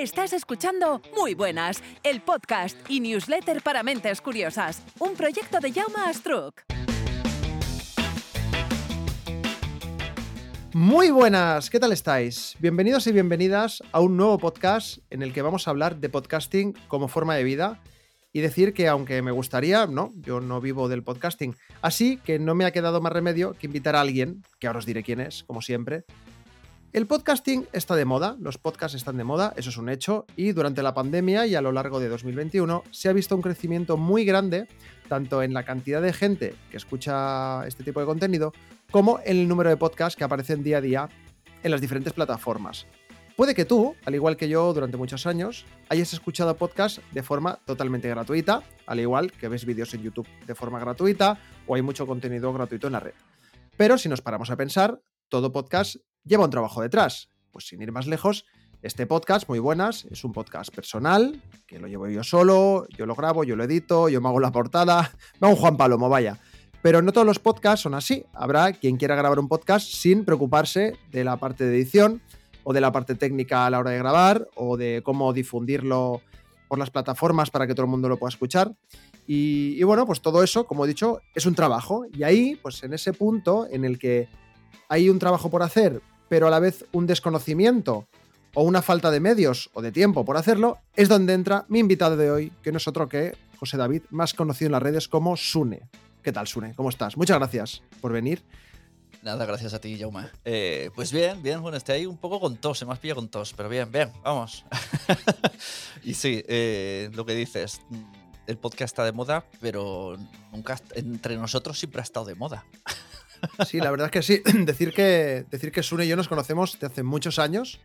Estás escuchando Muy Buenas, el podcast y newsletter para mentes curiosas, un proyecto de Jaume Astruc. Muy buenas, ¿qué tal estáis? Bienvenidos y bienvenidas a un nuevo podcast en el que vamos a hablar de podcasting como forma de vida y decir que aunque me gustaría, no, yo no vivo del podcasting, así que no me ha quedado más remedio que invitar a alguien, que ahora os diré quién es, como siempre, el podcasting está de moda, los podcasts están de moda, eso es un hecho, y durante la pandemia y a lo largo de 2021 se ha visto un crecimiento muy grande, tanto en la cantidad de gente que escucha este tipo de contenido, como en el número de podcasts que aparecen día a día en las diferentes plataformas. Puede que tú, al igual que yo durante muchos años, hayas escuchado podcasts de forma totalmente gratuita, al igual que ves vídeos en YouTube de forma gratuita o hay mucho contenido gratuito en la red. Pero si nos paramos a pensar, todo podcast lleva un trabajo detrás. Pues sin ir más lejos, este podcast, muy buenas, es un podcast personal, que lo llevo yo solo, yo lo grabo, yo lo edito, yo me hago la portada, hago un Juan Palomo, vaya. Pero no todos los podcasts son así. Habrá quien quiera grabar un podcast sin preocuparse de la parte de edición o de la parte técnica a la hora de grabar o de cómo difundirlo por las plataformas para que todo el mundo lo pueda escuchar. Y bueno, pues todo eso, como he dicho, es un trabajo. Y ahí, pues en ese punto en el que hay un trabajo por hacer, pero a la vez un desconocimiento o una falta de medios o de tiempo por hacerlo, es donde entra mi invitado de hoy, que no es otro que José David, más conocido en las redes como Sune. ¿Qué tal, Sune? ¿Cómo estás? Muchas gracias por venir. Nada, gracias a ti, Jaume. Eh, pues bien, bien, bueno, estoy ahí un poco con tos, se me has pero bien, bien, vamos. y sí, eh, lo que dices, el podcast está de moda, pero nunca, entre nosotros siempre ha estado de moda. Sí, la verdad es que sí. Decir que, decir que Sune y yo nos conocemos de hace muchos años,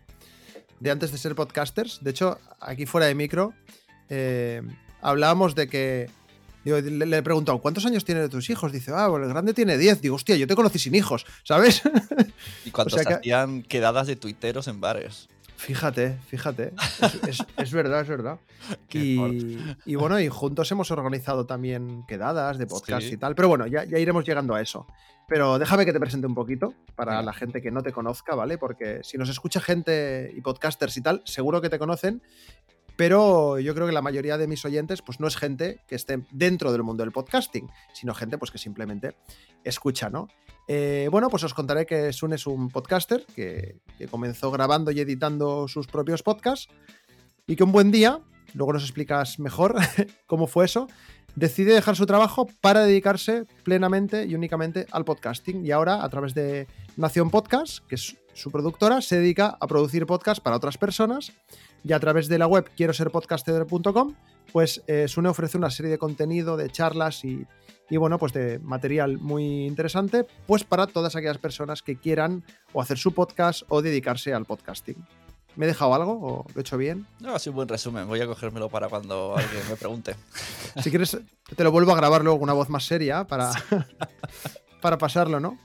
de antes de ser podcasters. De hecho, aquí fuera de micro, eh, hablábamos de que. Digo, le, le, he preguntado, ¿cuántos años tienen tus hijos? Dice, ah, bueno, el grande tiene 10. Digo, hostia, yo te conocí sin hijos, ¿sabes? Y cuando O sea se que- hacían quedadas de tuiteros en bares. Fíjate, fíjate. Es, es- es verdad, es verdad. Y, y bueno, y juntos hemos organizado también quedadas de podcast Sí. y tal. Pero bueno, ya, ya iremos llegando a eso. Pero déjame que te presente un poquito para la gente que no te conozca, ¿vale? Porque si nos escucha gente y podcasters y tal, seguro que te conocen. Pero yo creo que la mayoría de mis oyentes, pues no es gente que esté dentro del mundo del podcasting, sino gente pues que simplemente escucha, ¿no? Eh, bueno, pues os contaré que Sun es un podcaster que, que comenzó grabando y editando sus propios podcasts y que un buen día, luego nos explicas mejor cómo fue eso, decide dejar su trabajo para dedicarse plenamente y únicamente al podcasting. Y ahora, a través de Nación Podcast, que es su productora, se dedica a producir podcasts para otras personas. Y a través de la web quiero ser podcaster.com, pues eh, Sune ofrece una serie de contenido, de charlas y, y, bueno, pues de material muy interesante, pues para todas aquellas personas que quieran o hacer su podcast o dedicarse al podcasting. ¿Me he dejado algo o lo he hecho bien? No, sido un buen resumen. Voy a cogérmelo para cuando alguien me pregunte. Si quieres, te lo vuelvo a grabar luego con una voz más seria para, para pasarlo, ¿no?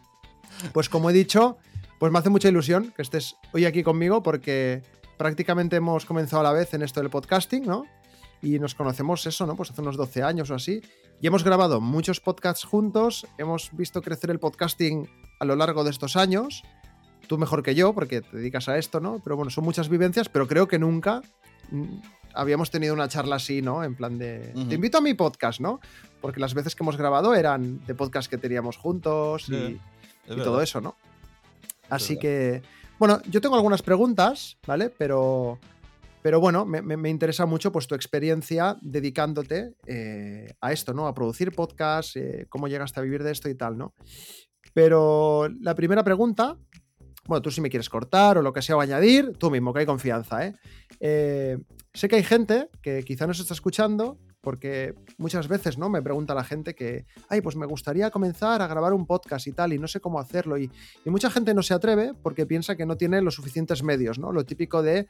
Pues como he dicho, pues me hace mucha ilusión que estés hoy aquí conmigo porque prácticamente hemos comenzado a la vez en esto del podcasting, ¿no? Y nos conocemos eso, ¿no? Pues hace unos 12 años o así. Y hemos grabado muchos podcasts juntos, hemos visto crecer el podcasting a lo largo de estos años. Tú mejor que yo, porque te dedicas a esto, ¿no? Pero bueno, son muchas vivencias, pero creo que nunca mm, habíamos tenido una charla así, ¿no? En plan de, te invito a mi podcast, ¿no? Porque las veces que hemos grabado eran de podcast que teníamos juntos y, Es todo eso, ¿no? Así verdad. que, bueno, yo tengo algunas preguntas, ¿vale? Pero, pero bueno, me, me- me interesa mucho pues tu experiencia dedicándote eh, a esto, ¿no? A producir podcasts, eh, cómo llegaste a vivir de esto y tal, ¿no? Pero la primera pregunta, bueno, tú si me quieres cortar o lo que sea o añadir, tú mismo, que hay confianza, ¿eh? Eh, sé que hay gente que quizá nos está escuchando porque muchas veces, ¿no? Me pregunta la gente que, ay, pues me gustaría comenzar a grabar un podcast y tal, y no sé cómo hacerlo. Y, y mucha gente no se atreve porque piensa que no tiene los suficientes medios, ¿no? Lo típico de,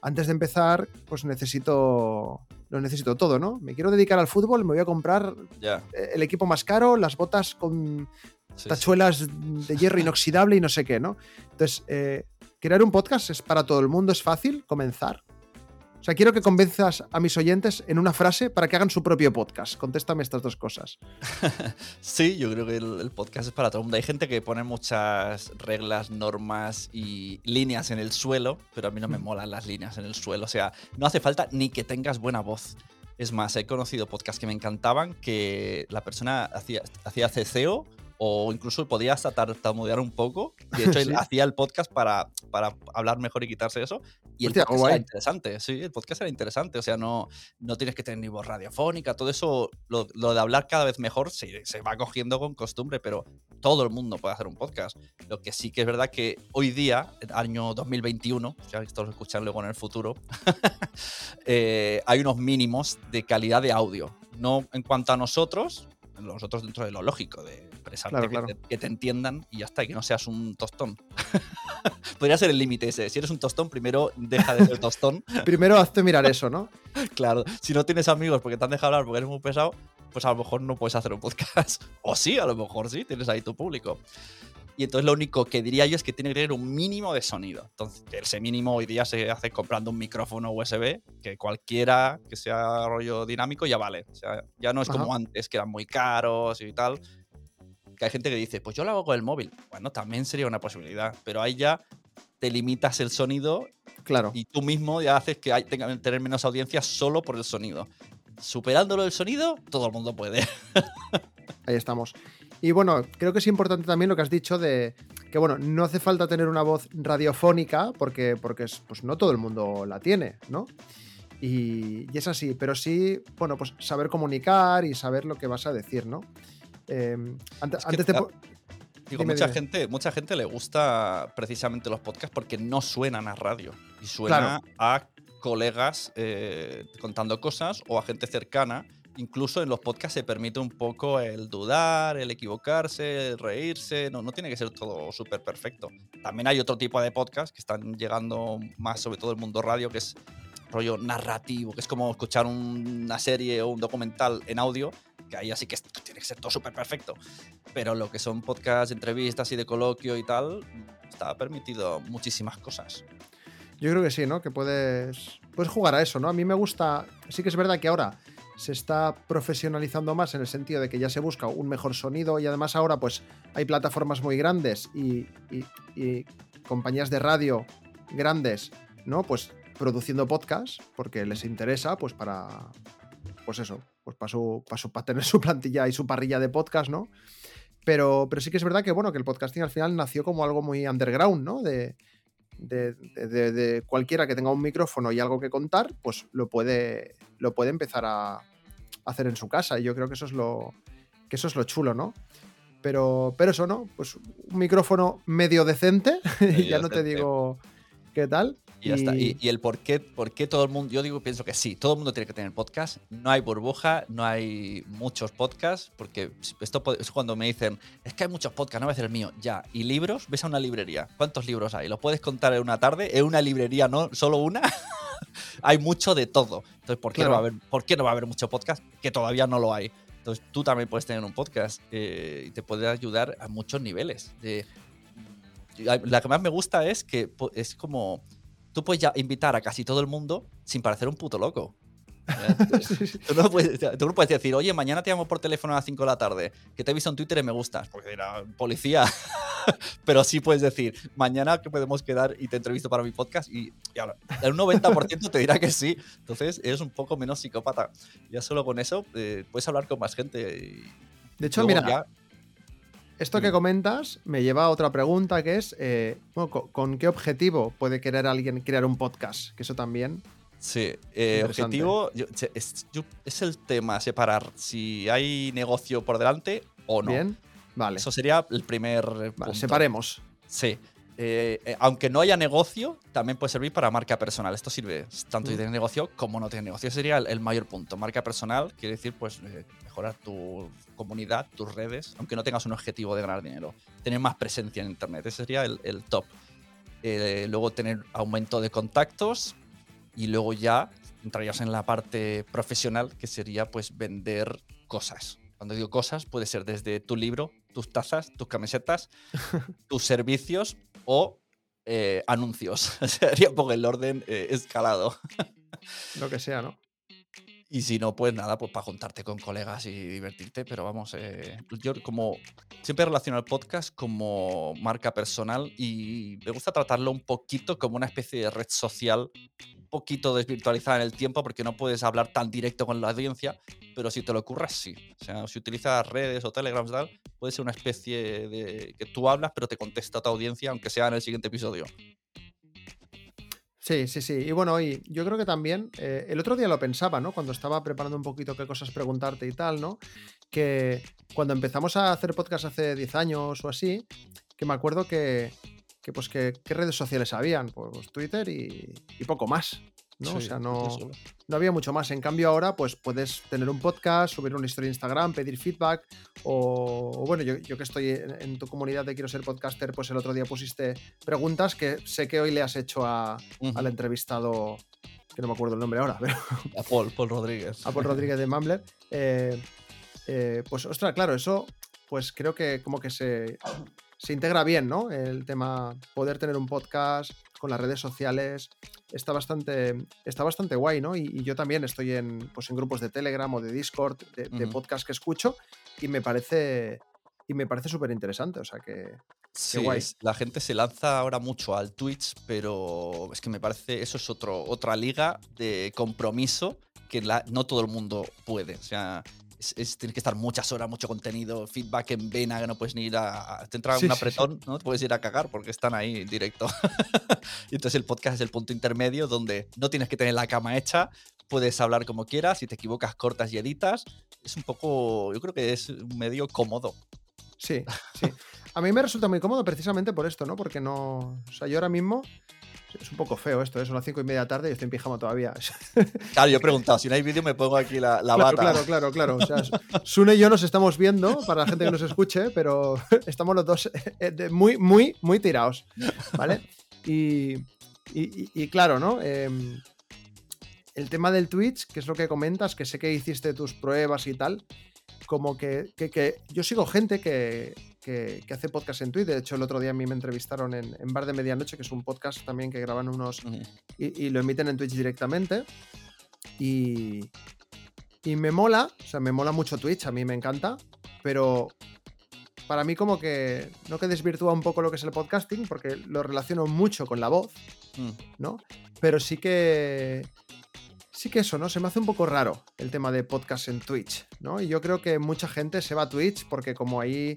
antes de empezar, pues necesito, lo necesito todo, ¿no? Me quiero dedicar al fútbol, me voy a comprar el equipo más caro, las botas con sí, sí. tachuelas de hierro inoxidable y no sé qué, ¿no? Entonces, eh, crear un podcast es para todo el mundo, es fácil comenzar. O sea, quiero que convenzas a mis oyentes en una frase para que hagan su propio podcast. Contéstame estas dos cosas. Sí, yo creo que el, el podcast es para todo el mundo. Hay gente que pone muchas reglas, normas y líneas en el suelo, pero a mí no me molan las líneas en el suelo. O sea, no hace falta ni que tengas buena voz. Es más, he conocido podcasts que me encantaban que la persona hacía, hacía ceceo o incluso podía hasta tartamudear un poco. De hecho, él Sí. hacía el podcast para, para hablar mejor y quitarse eso. Y el Hostia, podcast guay. era interesante, sí, el podcast era interesante. O sea, no, no tienes que tener ni voz radiofónica, todo eso, lo, lo de hablar cada vez mejor se, se va cogiendo con costumbre, pero todo el mundo puede hacer un podcast. Lo que sí que es verdad que hoy día, año 2021, ya esto lo escuchan luego en el futuro, eh, hay unos mínimos de calidad de audio. No en cuanto a nosotros, nosotros dentro de lo lógico, de expresarte, Claro, que. Te, que te entiendan y ya está, y que no seas un tostón. Podría ser el límite ese. Si eres un tostón, primero deja de ser tostón Primero hazte mirar eso, ¿no? Claro, si no tienes amigos porque te han dejado hablar porque eres muy pesado, pues a lo mejor no puedes hacer un podcast. O sí, a lo mejor sí, tienes ahí tu público. Y entonces lo único que diría yo es que tiene que tener un mínimo de sonido. Entonces, ese mínimo hoy día se hace comprando un micrófono USB, que cualquiera que sea rollo dinámico ya vale. O sea, ya no es como Ajá. antes, que eran muy caros y tal. Que hay gente que dice, pues yo lo hago con el móvil. Bueno, también sería una posibilidad, pero ahí ya te limitas el sonido Claro. y tú mismo ya haces que hay, tenga, tener menos audiencia solo por el sonido. Superándolo el sonido, todo el mundo puede. Ahí estamos. Y bueno, creo que es importante también lo que has dicho de que, bueno, no hace falta tener una voz radiofónica porque, porque es- pues no todo el mundo la tiene, ¿no? Y, y es así, pero sí, bueno, pues saber comunicar y saber lo que vas a decir, ¿no? Eh, antes, Es que, antes de... po- Digo, Dime, mucha, dime. Gente, mucha gente le gusta precisamente los podcasts porque no suenan a radio y suena a colegas eh, contando cosas o a gente cercana. Incluso en los podcasts se permite un poco el dudar, el equivocarse, el reírse. No, no tiene que ser todo súper perfecto. También hay otro tipo de podcasts que están llegando más, sobre todo el mundo radio, que es rollo narrativo, que es como escuchar un- una serie o un documental en audio, que ahí así que tiene que ser todo súper perfecto. Pero lo que son podcasts, entrevistas y de coloquio y tal, está permitido muchísimas cosas. Yo creo que sí, ¿no? Que puedes, puedes jugar a eso, ¿no? A mí me gusta, sí que es verdad que ahora se está profesionalizando más en el sentido de que ya se busca un mejor sonido y además ahora pues hay plataformas muy grandes y, y- compañías de radio grandes, ¿no? Pues produciendo podcasts porque les interesa pues para, pues eso, pues para, su, para, su- tener su plantilla y su parrilla de podcast, ¿no? Pero, pero sí que es verdad que, bueno, que el podcasting al final nació como algo muy underground, ¿no? De, de, de- cualquiera que tenga un micrófono y algo que contar, pues lo puede, lo puede empezar a hacer en su casa. Y yo creo que eso es lo, que eso es lo chulo, ¿no? Pero, pero eso, ¿no? Pues un micrófono medio decente, ya no te digo qué tal. Y ya está. Y, y el por qué, por qué todo el mundo, yo digo, pienso que sí, todo el mundo tiene que tener podcast. No hay burbuja, no hay muchos podcasts, porque esto es cuando me dicen, es que hay muchos podcasts, no voy a hacer el mío. Ya. ¿Y libros? Ves a una librería. ¿Cuántos libros hay? ¿Los puedes contar en una tarde? ¿En una librería no? ¿Solo una? hay mucho de todo. Entonces, ¿por qué, Claro. no va a haber, ¿por qué no va a haber mucho podcast? Que todavía no lo hay. Entonces, tú también puedes tener un podcast eh, y te puede ayudar a muchos niveles. De, la que más me gusta es que es como tú puedes ya invitar a casi todo el mundo sin parecer un puto loco. Tú no, puedes, tú no puedes decir, oye, mañana te llamo por teléfono a las 5 de la tarde, que te he visto en Twitter y me gustas, porque era policía. Pero sí puedes decir, mañana que podemos quedar y te entrevisto para mi podcast y, y ahora, el 90% te dirá que sí. Entonces eres un poco menos psicópata. Ya solo con eso eh, puedes hablar con más gente. Y De hecho, mira, ya- Esto que Mm. comentas me lleva a otra pregunta que es, eh, bueno, ¿con, qué objetivo puede querer alguien crear un podcast? Que eso también... Sí, eh, objetivo yo- es, yo- es el tema, separar si hay negocio por delante o no. Bien, vale. Eso sería el primer Vale, separemos. Sí. Eh, eh, aunque no haya negocio, también puede servir para marca personal. Esto sirve tanto si Mm. tienes negocio como no tienes negocio. Ese sería el, el mayor punto. Marca personal quiere decir, pues, eh, mejorar tu comunidad, tus redes, aunque no tengas un objetivo de ganar dinero. Tener más presencia en Internet. Ese sería el, el top. Luego tener aumento de contactos y luego ya entrarías en la parte profesional, que sería, pues, vender cosas. Cuando digo cosas, puede ser desde tu libro, tus tazas, tus camisetas, tus servicios o eh, anuncios. Sería un poco el orden eh, escalado. Lo que sea, ¿no? Y si no, pues nada, pues para juntarte con colegas y divertirte. Pero vamos, eh, yo como siempre relaciono el podcast como marca personal y me gusta tratarlo un poquito como una especie de red social, poquito desvirtualizada en el tiempo, porque no puedes hablar tan directo con la audiencia, pero si te lo ocurras, sí. O sea, si utilizas redes o telegrams tal, puede ser una especie de que tú hablas, pero te contesta tu audiencia, aunque sea en el siguiente episodio. Sí, sí, sí. Y bueno, y yo creo que también, eh, el otro día lo pensaba, ¿no? Cuando estaba preparando un poquito qué cosas preguntarte y tal, ¿no? Que cuando empezamos a hacer podcast hace 10 años o así, que me acuerdo que, que pues, que, ¿qué redes sociales habían? Pues Twitter y, y poco más, ¿no? o sea, no, no había mucho más. En cambio, ahora, pues puedes tener un podcast, subir una historia de Instagram, pedir feedback. O, o bueno, yo, yo que estoy en, en tu comunidad de Quiero ser podcaster, pues el otro día pusiste preguntas que sé que hoy le has hecho a, al entrevistado, que no me acuerdo el nombre ahora, pero A Paul, Paul Rodríguez. a Paul Rodríguez de Mumbler. eh, eh, pues, ostras, claro, eso, pues creo que como que se, se integra bien, ¿no? El tema, poder tener un podcast con las redes sociales, está bastante, está bastante guay, ¿no? Y, y yo también estoy en, pues en grupos de Telegram o de Discord, de, de podcast que escucho, y me parece... Y me parece súper interesante, o sea que... Sí, guay. es- la gente se lanza ahora mucho al Twitch, pero es que me parece eso es otro, otra liga de compromiso que la- no todo el mundo puede. O sea, es, es- tienes que estar muchas horas, mucho contenido, feedback en vena, que no puedes ni ir a. te entra Sí, un sí, sí. apretón, no te puedes ir a cagar porque están ahí en directo. y entonces el podcast es el punto intermedio donde no tienes que tener la cama hecha, puedes hablar como quieras, si te equivocas, cortas y editas. Es un poco, yo creo que es un medio cómodo. Sí, sí. A mí me resulta muy cómodo precisamente por esto, ¿no? Porque no... O sea, yo ahora mismo... Es un poco feo esto, ¿eh? son las cinco y media de la tarde y estoy en pijama todavía. Claro, yo he preguntado, si no hay vídeo me pongo aquí la, la claro, bata. claro, claro, claro. O sea, Sune y yo nos estamos viendo, para la gente que nos escuche, pero estamos los dos eh, de- muy, muy, muy tirados, ¿vale? Y, y- y- y claro, ¿no? Em, el tema del Twitch, que es lo que comentas, que sé que hiciste tus pruebas y tal, como que, que- que yo sigo gente que, que- que hace podcast en Twitch. De hecho, el otro día a mí me entrevistaron en, en Bar de Medianoche, que es un podcast también que graban unos, y lo emiten en Twitch directamente. Y, y me mola, o sea, me mola mucho Twitch, a mí me encanta, pero para mí como que no que desvirtúa un poco lo que es el podcasting, porque lo relaciono mucho con la voz, Mm. ¿no? Pero sí que... Sí que eso, ¿no? Se me hace un poco raro el tema de podcast en Twitch, ¿no? Y yo creo que mucha gente se va a Twitch porque como ahí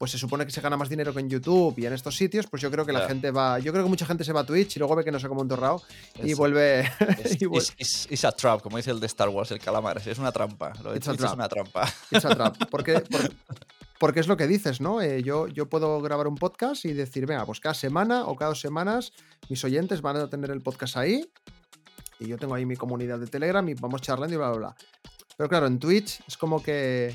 pues se supone que se gana más dinero que en YouTube y en estos sitios, pues yo creo que la gente va, yo creo que mucha gente se va a Twitch y luego ve que no se come un torrao y vuelve Es, a trap, como dice el de Star Wars, el calamar. Es una trampa. Lo de It's Twitch es una trampa. It's a trap. Porque, por- porque es lo que dices, ¿no? Eh, yo, yo puedo grabar un podcast y decir, venga, pues cada semana o cada dos semanas mis oyentes van a tener el podcast ahí y yo tengo ahí mi comunidad de Telegram y vamos charlando y bla, bla, bla. Pero claro, en Twitch es como que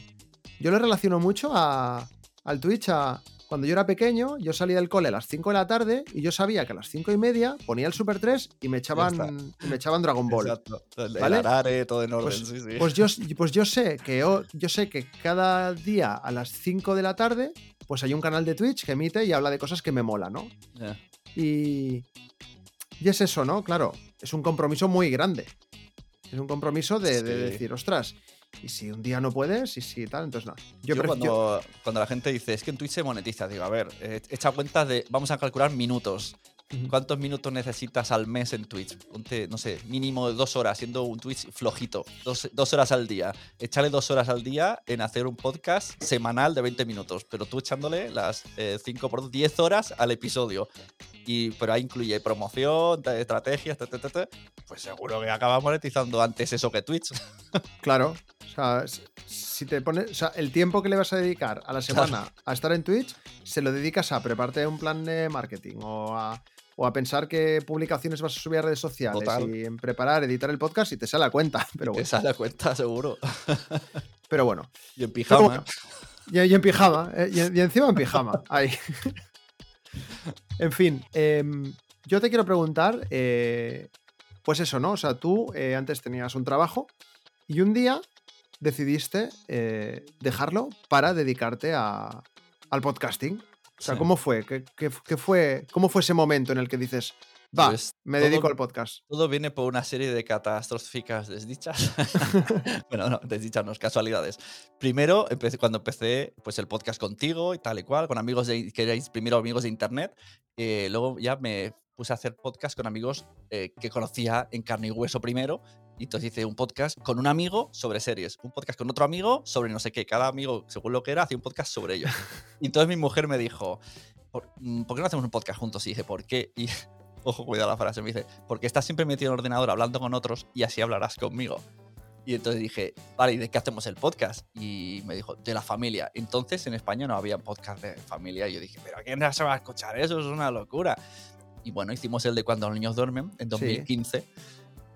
yo lo relaciono mucho a, al Twitch a... Cuando yo era pequeño, yo salía del cole a las 5 de la tarde y yo sabía que a las 5 y media ponía el Super 3 y me echaban, y me echaban Dragon Ball. Exacto. El, el ¿Vale? arare, todo en orden. Pues, sí, sí. pues yo, pues yo sé que yo, sé que cada día a las 5 de la tarde, pues hay un canal de Twitch que emite y habla de cosas que me mola, ¿no? Y, y es eso, ¿no? Claro, es un compromiso muy grande. Es un compromiso de, de Sí. decir, ostras, y si un día no puedes, y si tal, entonces no. Yo, Yo, pref- yo- cuando, cuando la gente dice, es que en Twitch se monetiza, digo, a ver, eh, echa cuenta de, vamos a calcular minutos. ¿Cuántos minutos necesitas al mes en Twitch? Ponte, no sé, mínimo dos horas, siendo un Twitch flojito. Dos, dos horas al día. Échale dos horas al día en hacer un podcast semanal de 20 minutos, pero tú echándole las 5 por 10 horas al episodio. Y, pero ahí incluye promoción, estrategias, pues seguro que acabas monetizando antes eso que Twitch. Claro. O sea, si te pones, o sea, el tiempo que le vas a dedicar a la semana a estar en Twitch, se lo dedicas a prepararte un plan de marketing o a, o a pensar qué publicaciones vas a subir a redes sociales y en preparar, editar el podcast y te sale a cuenta. Pero Te sale a cuenta, seguro. Pero bueno. Y en pijama. Y, en pijama. Eh, y, encima en pijama. Ahí. en fin. Em, yo te quiero preguntar. Eh, pues eso, ¿no? O sea, tú eh, antes tenías un trabajo y un día decidiste dejarlo para dedicarte a, al podcasting. O sea, ¿cómo fue? ¿Qué, fue? ¿Cómo fue ese momento en el que dices, va, pues me dedico al podcast? Todo viene por una serie de catastróficas desdichas. bueno, no, desdichas no, casualidades. Primero, empecé, cuando empecé pues, el podcast contigo y tal y cual, con amigos de, que erais primero amigos de internet, eh, luego ya me puse a hacer podcast con amigos eh, que conocía en carne y hueso primero y entonces hice un podcast con un amigo sobre series, un podcast con otro amigo sobre no sé qué. Cada amigo, según lo que era, hacía un podcast sobre ello. Y entonces mi mujer me dijo, mm, ¿por, qué no hacemos un podcast juntos? Y dije, ¿por qué? Y, ojo, cuidado la frase, me dice, porque estás siempre metido en el ordenador hablando con otros y así hablarás conmigo. Y entonces dije, vale, ¿y de qué hacemos el podcast? Y me dijo, de la familia. Entonces en España no había podcast de familia. Y yo dije, ¿pero quién se va a escuchar eso? Es una locura. Y bueno, hicimos el de Cuando los niños duermen en 2015.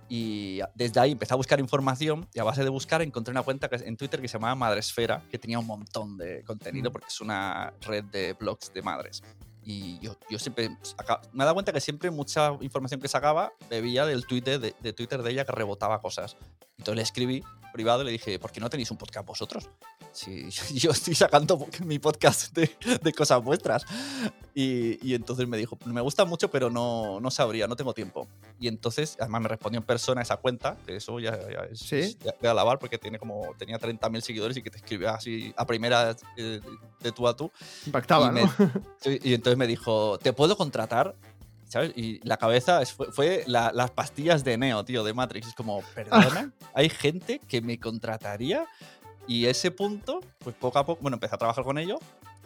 Y desde ahí empecé a buscar información y a base de buscar encontré una cuenta en Twitter que se llamaba Madresfera, que tenía un montón de contenido porque es una red de blogs de madres. Y yo, yo siempre me he dado cuenta que siempre mucha información que sacaba bebía del Twitter de, de Twitter de ella que rebotaba cosas. Entonces le escribí privado y le dije, ¿por qué no tenéis un podcast vosotros? Si yo estoy sacando mi podcast de, de cosas vuestras. Y, y, entonces me dijo, me gusta mucho, pero no, no sabría, no tengo tiempo. Y entonces, además me respondió en persona esa cuenta, que eso ya, ya es, ¿Sí? de alabar porque tiene como, tenía 30.000 seguidores y que te escribía así a primera de, de tú a tú. Impactaba, y ¿no? y entonces me dijo, ¿te puedo contratar? ¿Sabes? Y la cabeza fue, las pastillas de Neo, tío, de Matrix. Es como, perdona, hay gente que me contrataría. Y ese punto, pues poco a poco, bueno, empecé a trabajar con ellos.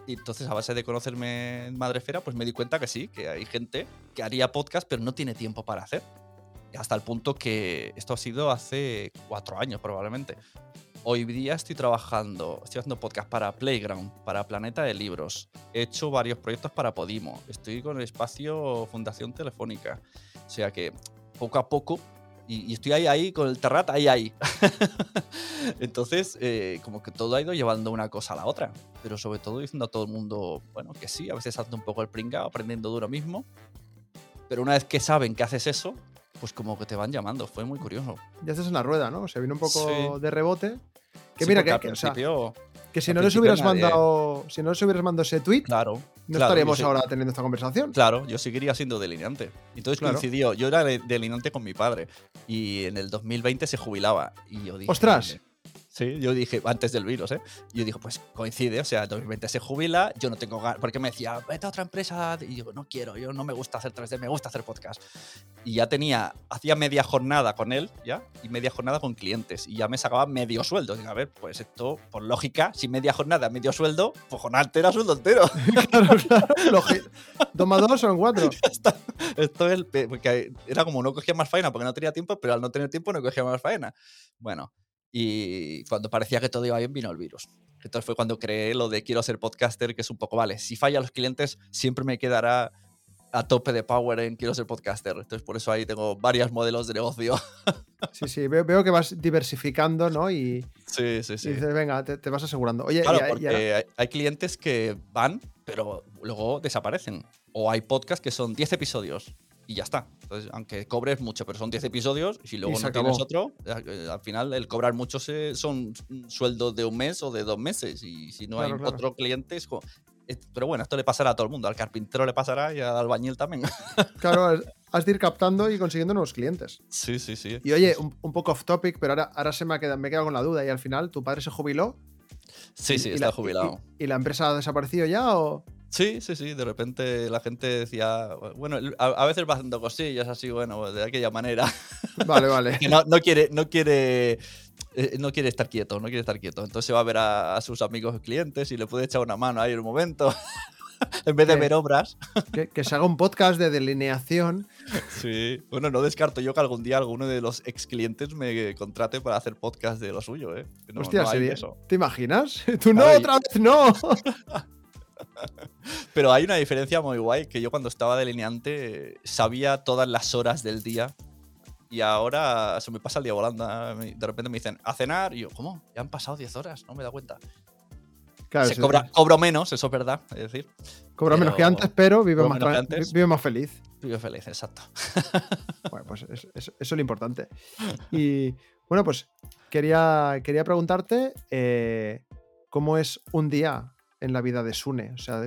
Y entonces, a base de conocerme en Madrefera, pues me di cuenta que sí, que hay gente que haría podcast, pero no tiene tiempo para hacer. Hasta el punto que esto ha sido hace cuatro años, probablemente. Hoy día estoy trabajando, estoy haciendo podcast para Playground, para Planeta de Libros. He hecho varios proyectos para Podimo. Estoy con el espacio Fundación Telefónica. O sea que poco a poco, y, estoy ahí, ahí, con el terrat, ahí, ahí. Entonces, eh, como que todo ha ido llevando una cosa a la otra. Pero sobre todo diciendo a todo el mundo, bueno, que sí, a veces hace un poco el pringao, aprendiendo de uno mismo. Pero una vez que saben que haces eso, pues como que te van llamando. Fue muy curioso. Ya haces en la rueda, ¿no? Se viene un poco de rebote que mira, que, o sea, que si no les hubieras mandado. Si no les hubieras mandado ese tweet, claro, no estaríamos ahora teniendo esta conversación. Claro, yo seguiría siendo delineante. Entonces coincidió. Yo era delineante con mi padre. Y en el 2020 se jubilaba. Y yo dije. ¡Ostras! Sí, yo dije, antes del virus, ¿eh? Yo digo, pues coincide, o sea, 2020 se jubila, yo no tengo ganas, porque me decía, vete a otra empresa, y digo, no quiero, yo no me gusta hacer 3D, me gusta hacer podcast. Y ya tenía, hacía media jornada con él, ¿ya? Y media jornada con clientes, y ya me sacaba medio sueldo. Digo, a ver, pues esto, por lógica, si media jornada, medio sueldo, pues jornada entera, sueldo entero. claro, claro. ¿Dos más dos son cuatro? Esto es, porque era como no cogía más faena porque no tenía tiempo, pero al no tener tiempo no cogía más faena. Bueno, y cuando parecía que todo iba bien, vino el virus. Entonces fue cuando creé lo de quiero ser podcaster, que es un poco, vale, si falla los clientes, siempre me quedará a tope de power en quiero ser podcaster. Entonces por eso ahí tengo varios modelos de negocio. Sí, sí, veo, que vas diversificando, ¿no? Y, sí, sí, sí. Y dices, venga, te, vas asegurando. Oye, claro, porque hay, clientes que van, pero luego desaparecen. O hay podcasts que son 10 episodios y ya está. Entonces, aunque cobres mucho, pero son 10 episodios, y si luego no tienes otro, eh, al final el cobrar mucho son sueldos de un mes o de dos meses. Y si no hay otro cliente, es como. Pero bueno, esto le pasará a todo el mundo. Al carpintero le pasará y al albañil también. Claro, has de ir captando y consiguiendo nuevos clientes. Sí, sí, sí. Y oye, un, poco off topic, pero ahora, ahora se me ha, quedado, me he quedado con la duda. Y al final, ¿tu padre se jubiló? Sí, sí, está jubilado. Y, y, la empresa ha desaparecido ya o.? Sí, sí, sí. De repente la gente decía, bueno, a, a veces va haciendo cosillas así, bueno, de aquella manera. Vale, vale. Que no, no quiere, no quiere, eh, no quiere estar quieto, no quiere estar quieto. Entonces va a ver a, a sus amigos clientes y le puede echar una mano ahí en un momento. en vez de ver obras. Que, que se haga un podcast de delineación. Sí. Bueno, no descarto yo que algún día alguno de los ex clientes me contrate para hacer podcast de lo suyo, ¿eh? No, Hostia, no sería- eso. ¿Te imaginas? Tú no, Ay. otra vez no. Pero hay una diferencia muy guay, que yo cuando estaba delineante eh, sabía todas las horas del día y ahora se me pasa el día volando. me- De repente me dicen, a cenar, y yo, ¿cómo? Ya han pasado 10 horas, no me da cuenta. Claro, se cobra, cobro menos, eso es verdad, es decir, cobra menos que antes, pero cobra más, antes. vive más feliz. vivo feliz, exacto. Bueno, pues es- es- eso es lo importante. Y bueno, pues quería, quería preguntarte eh, cómo es un día en la vida de Sune. O sea,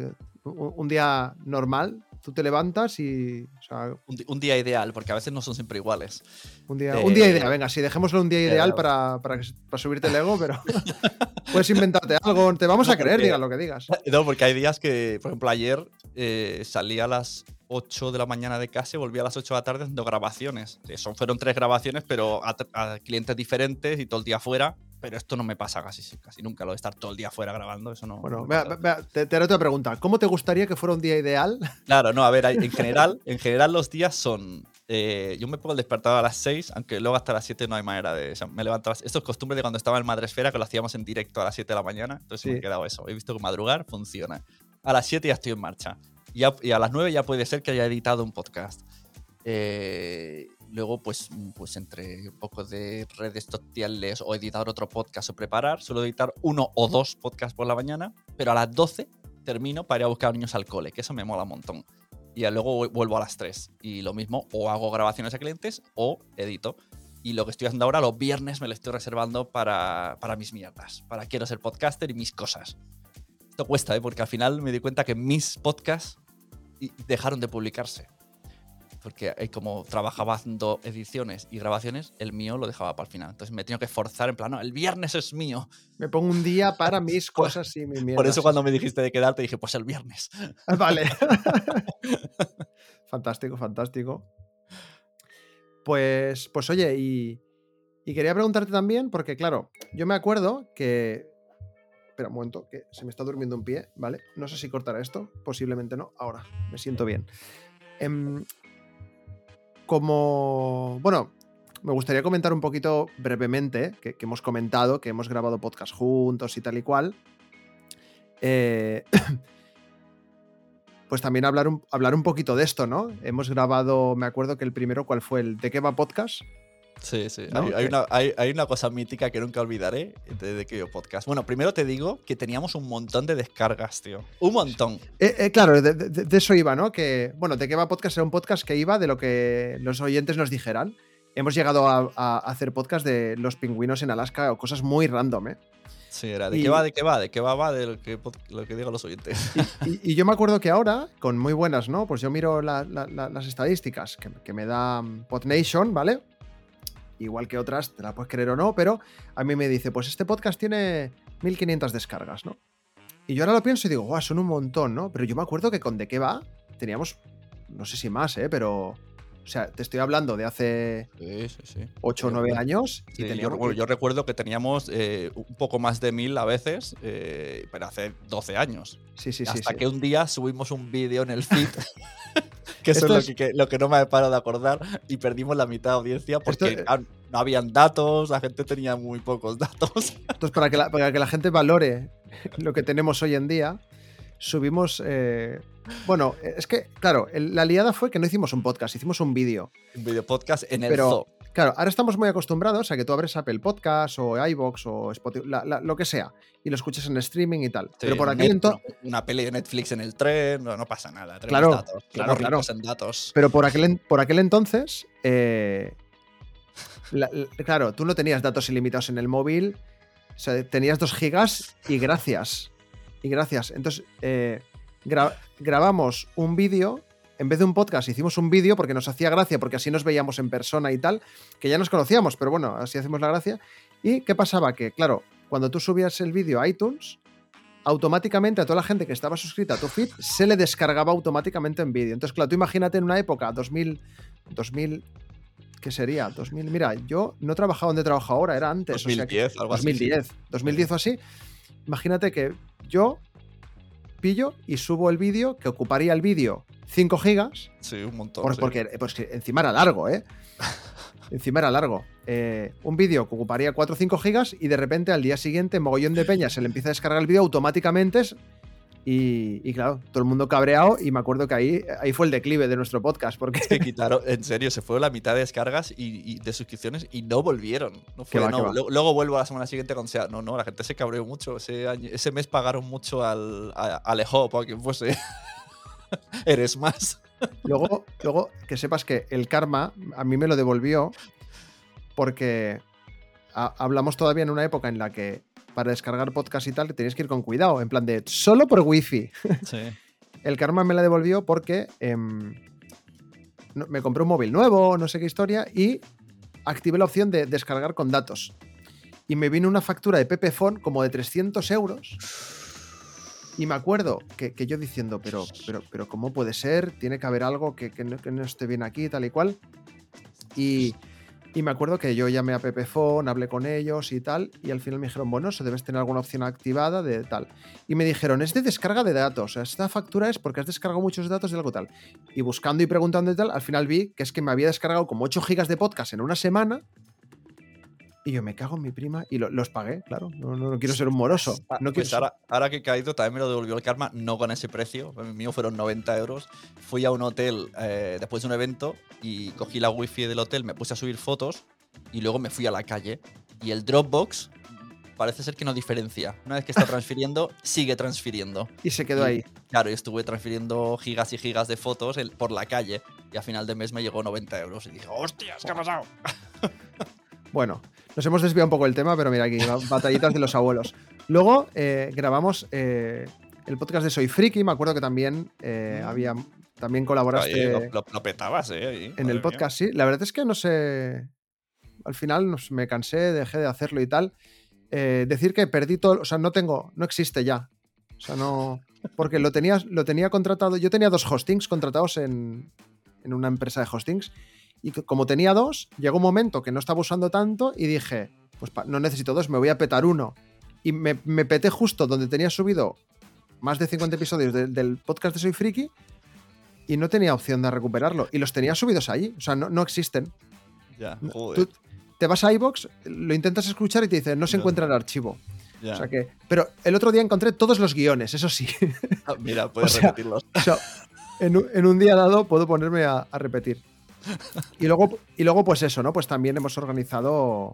un, día normal, tú te levantas y. O sea, Un, un día ideal, porque a veces no son siempre iguales. un día, Eh, un día ideal. Venga, sí, dejémoslo un día ideal eh, para, para, para subirte el ego, pero puedes inventarte algo. Te vamos a No, creer, porque- diga lo que digas. No, porque hay días que, por ejemplo, ayer eh, salí a las 8 de la mañana de casa y volví a las 8 de la tarde haciendo grabaciones. Eh, Son, fueron tres grabaciones, pero a, a clientes diferentes y todo el día fuera. Pero esto no me pasa casi, casi nunca, lo de estar todo el día fuera grabando, eso no. Bueno, no me vea, vea, te, te haré otra pregunta. ¿Cómo te gustaría que fuera un día ideal? Claro, no, a ver, en general, en general los días son. eh, yo me pongo el despertador a las 6, aunque luego hasta las 7 no hay manera de. o sea, me levanto a las- Esto es costumbre de cuando estaba en Madresfera, que lo hacíamos en directo a las 7 de la mañana. Entonces me Sí. he quedado eso. He visto que madrugar funciona. A las 7 ya estoy en marcha. Y a, y a las 9 ya puede ser que haya editado un podcast. Eh, luego, pues, pues entre un poco de redes sociales o editar otro podcast o preparar, suelo editar uno o dos podcasts por la mañana, pero a las 12 termino para ir a buscar niños al cole, que eso me mola un montón. Y luego vu- vuelvo a las 3. Y lo mismo, o hago grabaciones a clientes o edito. Y lo que estoy haciendo ahora, los viernes, me lo estoy reservando para, para mis mierdas. Para quiero ser podcaster y mis cosas. Esto cuesta, ¿eh? porque al final me di cuenta que mis podcasts dejaron de publicarse. Porque eh, como trabajaba haciendo ediciones y grabaciones, el mío lo dejaba para el final. Entonces me he tenido que forzar en plan, no, el viernes es mío. Me pongo un día para mis cosas y mis Por mierdas. eso cuando me dijiste de quedarte dije, pues el viernes. Vale. fantástico, fantástico. Pues, pues oye, y, y quería preguntarte también, porque claro, yo me acuerdo que. Espera un momento, que se me está durmiendo un pie, ¿vale? No sé si cortará esto, posiblemente no. Ahora, me siento bien. Em, como. Bueno, me gustaría comentar un poquito brevemente, que, que hemos comentado, que hemos grabado podcast juntos y tal y cual. Eh, pues también hablar un, hablar un poquito de esto, ¿no? Hemos grabado, me acuerdo que el primero, ¿cuál fue? El ¿De qué va podcast? Sí, sí. ¿No? Hay, hay Que- una, hay- hay una cosa mítica que nunca olvidaré de, que yo podcast. Bueno, primero te digo que teníamos un montón de descargas, tío. Un montón. Eh, eh, claro, de, de- de eso iba, ¿no? Que, bueno, ¿de qué va podcast? Era un podcast que iba de lo que los oyentes nos dijeran. Hemos llegado a, a hacer podcast de los pingüinos en Alaska o cosas muy random, ¿eh? Sí, era de Y- qué va, de qué va, de qué va, va de lo que, lo que digan los oyentes. Y, y yo me acuerdo que ahora, con muy buenas, ¿no? Pues yo miro la- la- la- las estadísticas que, que me da mm, PodNation, ¿vale? Igual que otras, te la puedes creer o no, pero a mí me dice, pues este podcast tiene 1500 descargas, ¿no? Y yo ahora lo pienso y digo, guau, son un montón, ¿no? Pero yo me acuerdo que con De qué va teníamos, no sé si más, ¿eh? Pero, o sea, te estoy hablando de hace Sí, sí, sí. 8 o Sí, 9 bueno. años. Yo, recuerdo, yo recuerdo que teníamos eh, un poco más de mil a veces, eh, pero hace 12 años. sí, sí, sí. Hasta que un día subimos un vídeo en el feed. que eso es, es- Lo, que, que- lo que no me paro de acordar. Y perdimos la mitad de audiencia porque Esto- ah, no habían datos, la gente tenía muy pocos datos. Entonces, para que, la, para que la gente valore lo que tenemos hoy en día, subimos. eh, bueno, es que, claro, la liada fue que no hicimos un podcast, hicimos un vídeo. un video podcast en el Pero- zoo. Claro, ahora estamos muy acostumbrados a que tú abres Apple Podcast o iBox o Spotify, la- la- lo que sea, y lo escuchas en streaming y tal. Pero por net- entonces. Una peli de Netflix en el tren, no, no pasa nada. Claro, datos, claro, claro. en datos. Pero por aquel, por aquel entonces, eh, la- la- claro, tú no tenías datos ilimitados en el móvil, o sea, tenías 2 gigas y gracias. Y gracias. Entonces, eh, gra- grabamos un vídeo, en vez de un podcast, hicimos un vídeo porque nos hacía gracia, porque así nos veíamos en persona y tal, que ya nos conocíamos, pero bueno, así hacemos la gracia. ¿Y qué pasaba? Que, claro, cuando tú subías el vídeo a iTunes, automáticamente a toda la gente que estaba suscrita a tu feed se le descargaba automáticamente en vídeo. Entonces, claro, tú imagínate en una época, 2000, 2000, ¿qué sería? 2000, mira, yo no he trabajado donde trabajo ahora, era antes. 2010, o sea algo 2010, así. 2010 o así. Imagínate que yo pillo y subo el vídeo, que ocuparía el vídeo 5 gigas, Sí, un montón. por- sí. porque pues, que encima era largo, ¿eh? encima era largo. Eh, un vídeo que ocuparía 4 o 5 gigas y de repente al día siguiente, mogollón de peña, se le empieza a descargar el vídeo automáticamente. Y, y claro, todo el mundo cabreado. Y me acuerdo que ahí, ahí fue el declive de nuestro podcast, porque que quitaron, en serio, se fue la mitad de descargas y, y de suscripciones y no volvieron. No fue, Que va, no, que va. Luego, luego vuelvo a la semana siguiente con sea. No, no, la gente se cabreó mucho. Ese, año- ese mes pagaron mucho al a, a Alejo o a quien fuese. Eres más. luego, luego que sepas que el karma a mí me lo devolvió porque ha- hablamos todavía en una época en la que para descargar podcast y tal tenías que ir con cuidado, en plan de solo por wifi. Sí. El karma me la devolvió porque em, me compré un móvil nuevo, no sé qué historia, y activé la opción de descargar con datos. Y me vino una factura de Pepephone como de 300 euros. Y me acuerdo que, que yo diciendo, pero, pero, pero ¿cómo puede ser? Tiene que haber algo que, que no, que no esté bien aquí, tal y cual. Y, y me acuerdo que yo llamé a Pepephone, hablé con ellos y tal, y al final me dijeron, bueno, eso debes tener alguna opción activada de tal. Y me dijeron, es de descarga de datos. Esta factura es porque has descargado muchos datos de algo tal. Y buscando y preguntando y tal, al final vi que es que me había descargado como 8 gigas de podcast en una semana. Y yo me cago en mi prima y lo- los pagué, claro. No, no- no quiero ser un moroso. No pues ahora, ahora que he caído, también me lo devolvió el karma, no con ese precio. El mío fueron 90 euros. Fui a un hotel eh, después de un evento y cogí la wifi del hotel, me puse a subir fotos y luego me fui a la calle. Y el Dropbox parece ser que no diferencia. Una vez que está transfiriendo, sigue transfiriendo. Y se quedó Y- ahí. Claro, y estuve transfiriendo gigas y gigas de fotos el- por la calle y a final de mes me llegó 90 euros. Y dije, hostias, ¿qué ha pasado? Bueno, nos hemos desviado un poco del tema, pero mira aquí, ba- batallitas de los abuelos. Luego eh, grabamos eh, el podcast de Soy Friki. Me acuerdo que también eh, Mm. había. También colaboraste. Oye, lo, lo- lo petabas, ¿eh? ahí, En el mía. podcast, sí. La verdad es que no sé. Al final nos- me cansé, dejé de hacerlo y tal. Decir que perdí todo. O sea, no tengo. No existe ya. O sea, no. Porque lo tenía, lo tenía contratado. Yo tenía dos hostings contratados en, en una empresa de hostings. Y como tenía dos, llegó un momento que no estaba usando tanto y dije, pues no necesito dos, me voy a petar uno. Y me, me peté justo donde tenía subido más de 50 episodios del- del podcast de Soy Friki y no tenía opción de recuperarlo. Y los tenía subidos ahí. O sea, no, no existen. Ya, joder. Tú te vas a iBox, lo intentas escuchar y te dice, no se encuentra el archivo. ya. O sea que, pero el otro día encontré todos los guiones, eso sí. Ah, Mira, puedes sea, repetirlos. O sea, en, un, en un día dado puedo ponerme a, a repetir. Y luego, y luego, pues eso, ¿no? Pues también hemos organizado,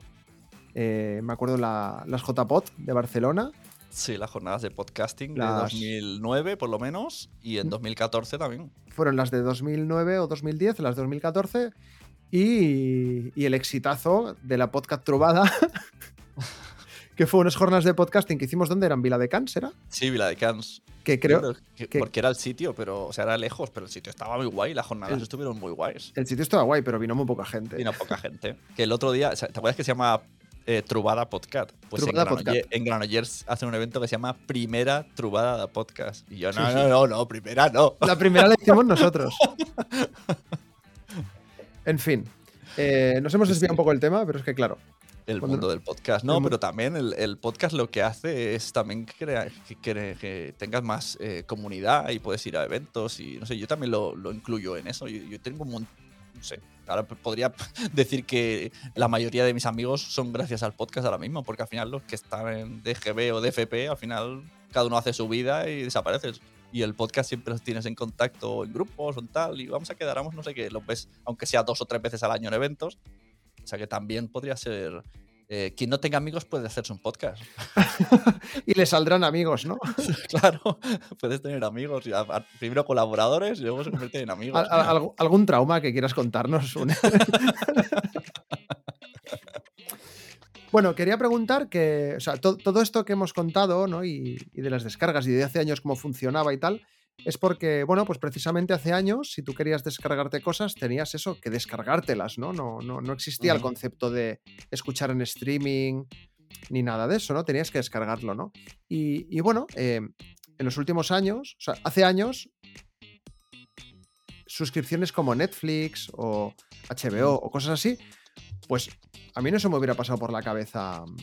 eh, me acuerdo, la- las JPod de Barcelona. Sí, las jornadas de podcasting Las- de 2009, por lo menos, y en Mm. 2014 también. Fueron las de 2009 o 2010, las de 2014. Y, y el exitazo de la podcast Trubada, que fue unas jornadas de podcasting que hicimos, ¿dónde eran? ¿Vila de Cans, era? Sí, Vila de Cans. Que creo, Yo que- que- porque era el sitio, pero, o sea, era lejos, pero el sitio estaba muy guay. Las jornadas El- estuvieron muy guays. el sitio estaba guay, pero vino muy poca gente. Vino poca gente. Que el otro día, ¿te acuerdas que se llama eh, Trubada Podcast? Pues Trubada en, Podcast. en Granollers hacen un evento que se llama Primera Trubada de Podcast. Y yo, no, Sí, no, sí. no, no, primera no. La primera la hicimos nosotros. En fin, eh, nos hemos desviado sí. un poco del tema, pero es que claro, El Cuando- mundo del podcast. No, pero también el, el podcast lo que hace es también crea- que, que- que tengas más eh, comunidad y puedes ir a eventos y no sé, yo también lo, lo incluyo en eso. Yo, yo tengo un mon- no sé, ahora podría decir que la mayoría de mis amigos son gracias al podcast ahora mismo, porque al final los que están en DGB o DFP, al final cada uno hace su vida y desapareces. Y el podcast siempre los tienes en contacto en grupos o en tal, y vamos a quedar, vamos, no sé qué, lo ves, aunque sea dos o tres veces al año en eventos. O sea que también podría ser. eh, quien no tenga amigos puede hacerse un podcast. y le saldrán amigos, ¿no? claro, puedes tener amigos. Primero colaboradores y luego se convierten en amigos. Al- al- algún- ¿Algún trauma que quieras contarnos? Bueno, quería preguntar que, o sea, to- todo esto que hemos contado, ¿no? Y, y de las descargas y de hace años cómo funcionaba y tal, es porque, bueno, pues precisamente hace años, si tú querías descargarte cosas, tenías eso, que descargártelas, ¿no? No, no, no existía el concepto de escuchar en streaming ni nada de eso, ¿no? Tenías que descargarlo, ¿no? Y, y bueno, eh, en los últimos años, o sea, hace años, suscripciones como Netflix o HBO o cosas así, pues a mí no se me hubiera pasado por la cabeza mm,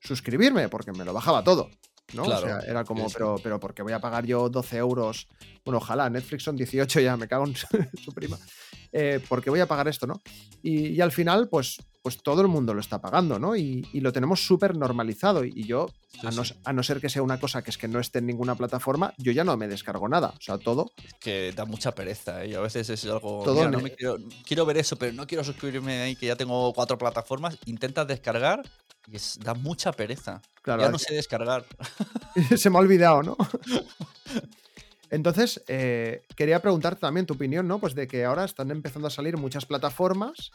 suscribirme, porque me lo bajaba todo. ¿No? Claro, o sea, era como, sí, pero, pero porque voy a pagar yo 12 euros. Bueno, ojalá, Netflix son 18 ya, me cago en su, prima. Eh, porque voy a pagar esto, ¿no? Y, y, al final, pues, pues todo el mundo lo está pagando, ¿no? Y, y lo tenemos súper normalizado. Y yo, Sí, a, no, sí. a no ser que sea una cosa que es que no esté en ninguna plataforma, yo ya no me descargo nada. O sea, todo. Es que da mucha pereza, ¿eh? Y a veces es algo. Todo mira, no me quiero, quiero ver eso, pero no quiero suscribirme ahí, que ya tengo cuatro plataformas. Intentas descargar y es- da mucha pereza. Claro, ya no sé descargar. se me ha olvidado, ¿no? Entonces, eh, quería preguntarte también tu opinión, ¿no? Pues de que ahora están empezando a salir muchas plataformas,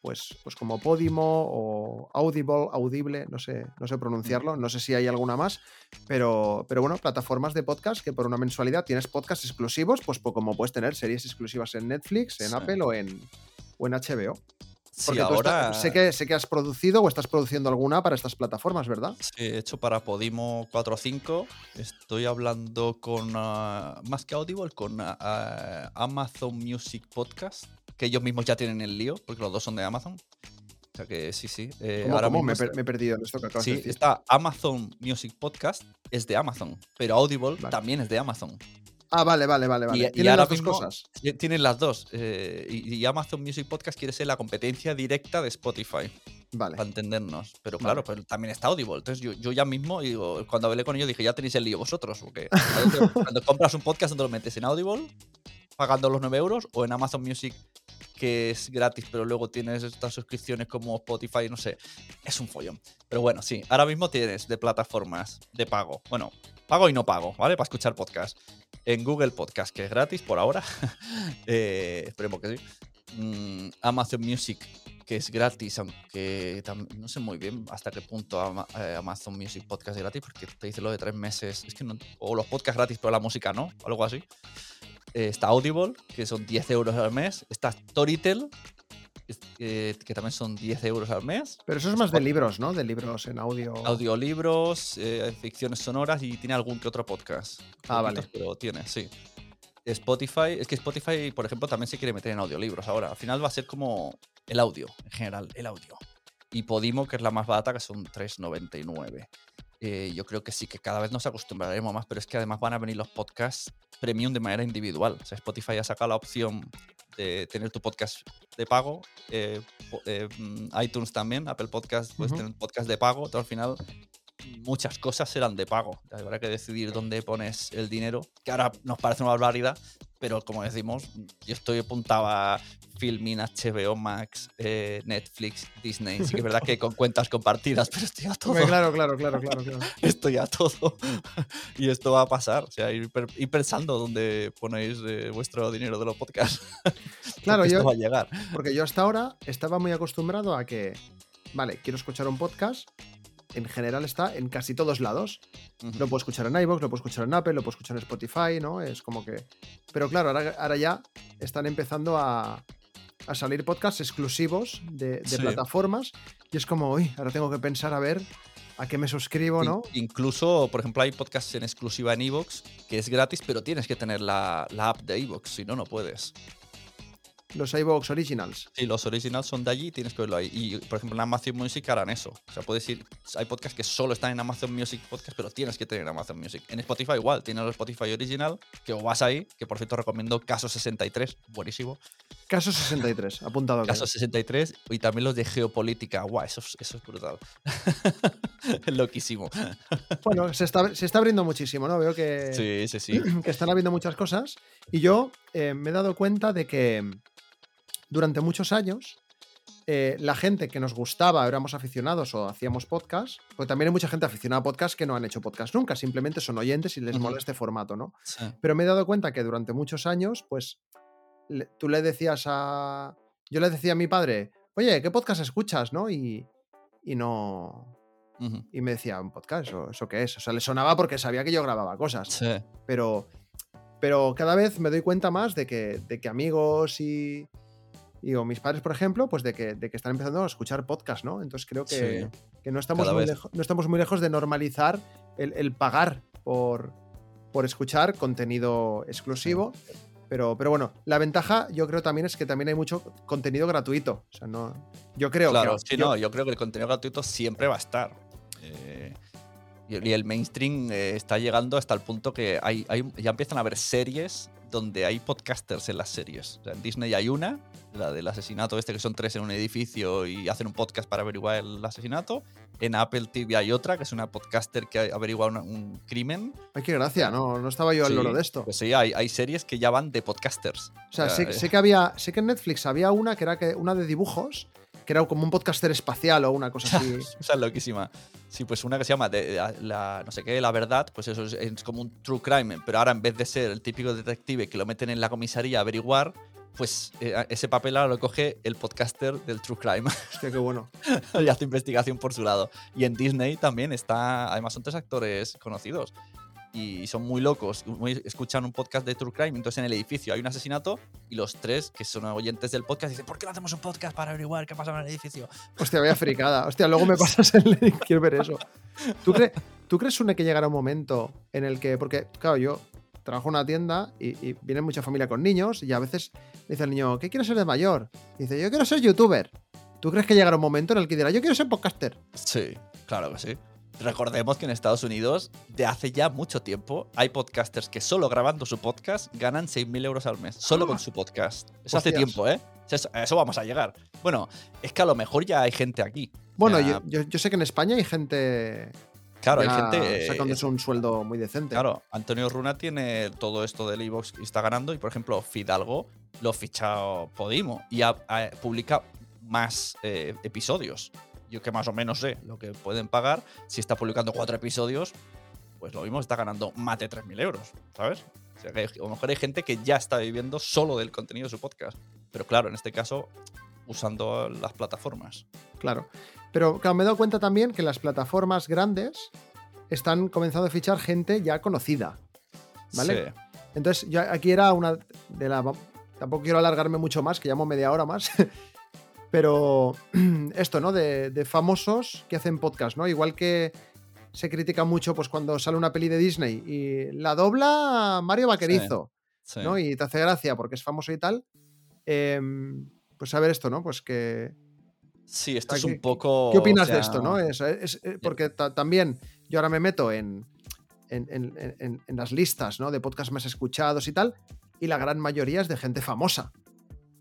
pues, pues como Podimo o Audible, Audible, no sé, no sé pronunciarlo, no sé si hay alguna más, pero, pero bueno, plataformas de podcast que por una mensualidad tienes podcasts exclusivos, pues como puedes tener series exclusivas en Netflix, en Sí. Apple o en, o en HBO. Sí, Porque ahora. sé, que, sé que has producido o estás produciendo alguna para estas plataformas, ¿verdad? Sí, he hecho para Podimo 4 o 5. Estoy hablando con, ah, más que Audible, con ah, ah, Amazon Music Podcast, que ellos mismos ya tienen el lío, porque los dos son de Amazon. O sea que sí, sí. eh, ¿Cómo, ahora cómo? Me, per- me he perdido en esto que acabas de Sí, decir. está Amazon Music Podcast, es de Amazon, pero Audible Vale. también es de Amazon. Ah, vale, vale, vale, vale. y Tienen ahora las dos cosas. Ti- Tienen las dos. eh, y, y Amazon Music Podcast quiere ser la competencia directa de Spotify, Vale. para entendernos. Pero Vale. claro, pero también está Audible. Entonces yo, yo ya mismo, digo, cuando hablé con ellos, dije, ya tenéis el lío vosotros. Porque ¿a dónde- cuando compras un podcast, ¿dónde lo metes? ¿En Audible? Pagando los 9 euros o en Amazon Music que es gratis, pero luego tienes estas suscripciones como Spotify, no sé, es un follón. Pero bueno, sí, ahora mismo tienes de plataformas de pago, bueno, pago y no pago, ¿vale? Para escuchar podcast. En Google Podcast, que es gratis por ahora, eh, esperemos que sí. Mm, Amazon Music, que es gratis, aunque no sé muy bien hasta qué punto eh, Amazon Music Podcast es gratis, porque te dice lo de tres meses, es que o los podcasts gratis, pero la música no, o algo así. Eh, está Audible, que son 10 euros al mes. Está Storytel, eh, que también son 10 euros al mes. Pero eso es más de libros, ¿no? De libros en audio. Audiolibros, eh, ficciones sonoras y tiene algún que otro podcast. Ah, vale. Pero tiene, sí. Spotify, es que Spotify, por ejemplo, también se quiere meter en audiolibros ahora. Al final va a ser como el audio, en general, el audio. Y Podimo, que es la más barata, que son 3,99. Eh, yo creo que sí, que cada vez nos acostumbraremos más, pero es que además van a venir los podcasts premium de manera individual. O sea, Spotify ha sacado la opción de tener tu podcast de pago. eh, eh, mm, iTunes también, Apple Podcast, tener un podcast de pago. Entonces, al final, muchas cosas serán de pago. Habrá que decidir dónde pones el dinero, que ahora nos parece una barbaridad, pero como decimos, yo estoy apuntado a Filmin, HBO Max, eh, Netflix, Disney. Sí que es verdad que con cuentas compartidas, pero estoy a todo. Claro, claro, claro, claro, claro. Estoy a todo. y esto va a pasar. O sea, ir, pensando dónde ponéis eh, vuestro dinero de los podcasts. Claro, Porque yo, esto va a llegar. porque yo hasta ahora estaba muy acostumbrado a que, vale, quiero escuchar un podcast. En general está en casi todos lados. Ujú. Lo puedo escuchar en iVoox, lo puedo escuchar en Apple, lo puedo escuchar en Spotify, ¿no? Es como que. Pero claro, ahora, ahora ya están empezando a, a salir podcasts exclusivos de, de Sí. plataformas. Y es como, uy, ahora tengo que pensar a ver a qué me suscribo, ¿no? incluso, por ejemplo, hay podcasts en exclusiva en Evox que es gratis, pero tienes que tener la, la app de Evox, si no, no puedes. Los iVoox Originals. Si los originals son de allí, tienes que verlo ahí. Y, por ejemplo, en Amazon Music harán eso. O sea, puedes ir. Hay podcasts que solo están en Amazon Music Podcast, pero tienes que tener Amazon Music. En Spotify igual, tienes el Spotify Original, que o vas ahí, que por cierto recomiendo Caso 63, buenísimo. Caso 63, apuntado. Caso queda. 63 y también los de geopolítica. Guau, eso, es- eso es brutal. loquísimo. Bueno, se está, se está abriendo muchísimo, ¿no? Veo que, Sí, sí, sí. que están habiendo muchas cosas. Y yo eh, me he dado cuenta de que durante muchos años eh, la gente que nos gustaba, éramos aficionados o hacíamos podcast, pues también hay mucha gente aficionada a podcast que no han hecho podcast nunca, simplemente son oyentes y les Ujú. mola este formato, ¿no? Sí. Pero me he dado cuenta que durante muchos años, pues le- tú le decías a... Yo le decía a mi padre, oye, ¿qué podcast escuchas, no? Y, y no... Y me decía, ¿un podcast? ¿Eso, ¿Eso qué es? O sea, le sonaba porque sabía que yo grababa cosas Sí. pero, pero cada vez me doy cuenta más de que, de que amigos y, y o mis padres, por ejemplo, pues de que, de que están empezando a escuchar podcast, ¿no? Entonces creo que, Sí. que no, estamos muy lejo- no estamos muy lejos de normalizar el, el pagar por, por escuchar contenido exclusivo. Pero, pero bueno, la ventaja yo creo también es que también hay mucho contenido gratuito. O sea, no. Yo creo Claro, que. sí, yo- no, yo creo que el contenido gratuito siempre va a estar. Eh, y y el mainstream eh, está llegando hasta el punto que hay, hay- ya empiezan a haber series donde hay podcasters en las series. O sea, en Disney hay una, la del asesinato este, que son tres en un edificio y hacen un podcast para averiguar el asesinato. En Apple TV hay otra, que es una podcaster que averigua una- un crimen. Ay, qué gracia, no, no estaba yo al Sí, loro de esto. Pues sí, hay, hay series que ya van de podcasters. O sea, O sé, sea, sé que había. Sé que en Netflix había una que era que, una de dibujos, que era como un podcaster espacial o una cosa así. Esa es loquísima. Sí, pues una que se llama de- la, la- no sé qué, La Verdad, pues eso es, es como un true crime, pero ahora en vez de ser el típico detective que lo meten en la comisaría a averiguar, pues eh, ese papel ahora lo coge el podcaster del true crime Hostia, qué bueno. y hace investigación por su lado. Y en Disney también está, además son tres actores conocidos y son muy locos, muy- escuchan un podcast de True Crime, entonces en el edificio hay un asesinato y los tres, que son oyentes del podcast, dicen, ¿por qué no hacemos un podcast para averiguar qué pasa en el edificio? Hostia, vaya fricada. Hostia, luego me pasas el link, quiero ver eso. ¿Tú, cre- ¿Tú crees, Sune, que llegará un momento en el que, porque, claro, yo trabajo en una tienda y, y viene mucha familia con niños y a veces dice el niño, ¿qué quieres ser de mayor? Y dice, yo quiero ser youtuber. ¿Tú crees que llegará un momento en el que dirá, yo quiero ser podcaster? Sí, claro que sí. Recordemos que en Estados Unidos, de hace ya mucho tiempo, hay podcasters que solo grabando su podcast ganan 6.000 euros al mes, solo con su podcast. Eso hace tiempo, ¿eh? Eso, a eso vamos a llegar. Bueno, es que a lo mejor ya hay gente aquí. Bueno, Ya, yo, yo- yo sé que en España hay gente Claro, hay gente. eh, sacándose un sueldo muy decente. Claro, Antonio Runa tiene todo esto del iVoox y está ganando. Y por ejemplo, Fidalgo lo ha fichado Podimo y ha- ha- publica más eh, episodios. Yo que más o menos sé lo que pueden pagar. Si está publicando cuatro episodios, pues lo mismo está ganando más de 3.000 euros, ¿sabes? O sea, que hay- a lo mejor hay gente que ya está viviendo solo del contenido de su podcast. Pero claro, en este caso, usando las plataformas. Claro. Pero claro, me he dado cuenta también que las plataformas grandes están comenzando a fichar gente ya conocida. ¿Vale? Sí. Entonces, yo aquí era una de la. Tampoco quiero alargarme mucho más, que llamo media hora más. Pero esto, ¿no? De, de famosos que hacen podcast, ¿no? Igual que se critica mucho pues cuando sale una peli de Disney y la dobla Mario Vaquerizo, sí. ¿no? Y te hace gracia porque es famoso y tal. Em, pues saber esto, ¿no? Pues que, Sí, esto es ¿qué- un poco. ¿Qué opinas o sea, de esto, no? Es, es- es- porque ta- también yo ahora me meto en, en, en- en- en las listas ¿no? de podcasts más escuchados y tal, y la gran mayoría es de gente famosa,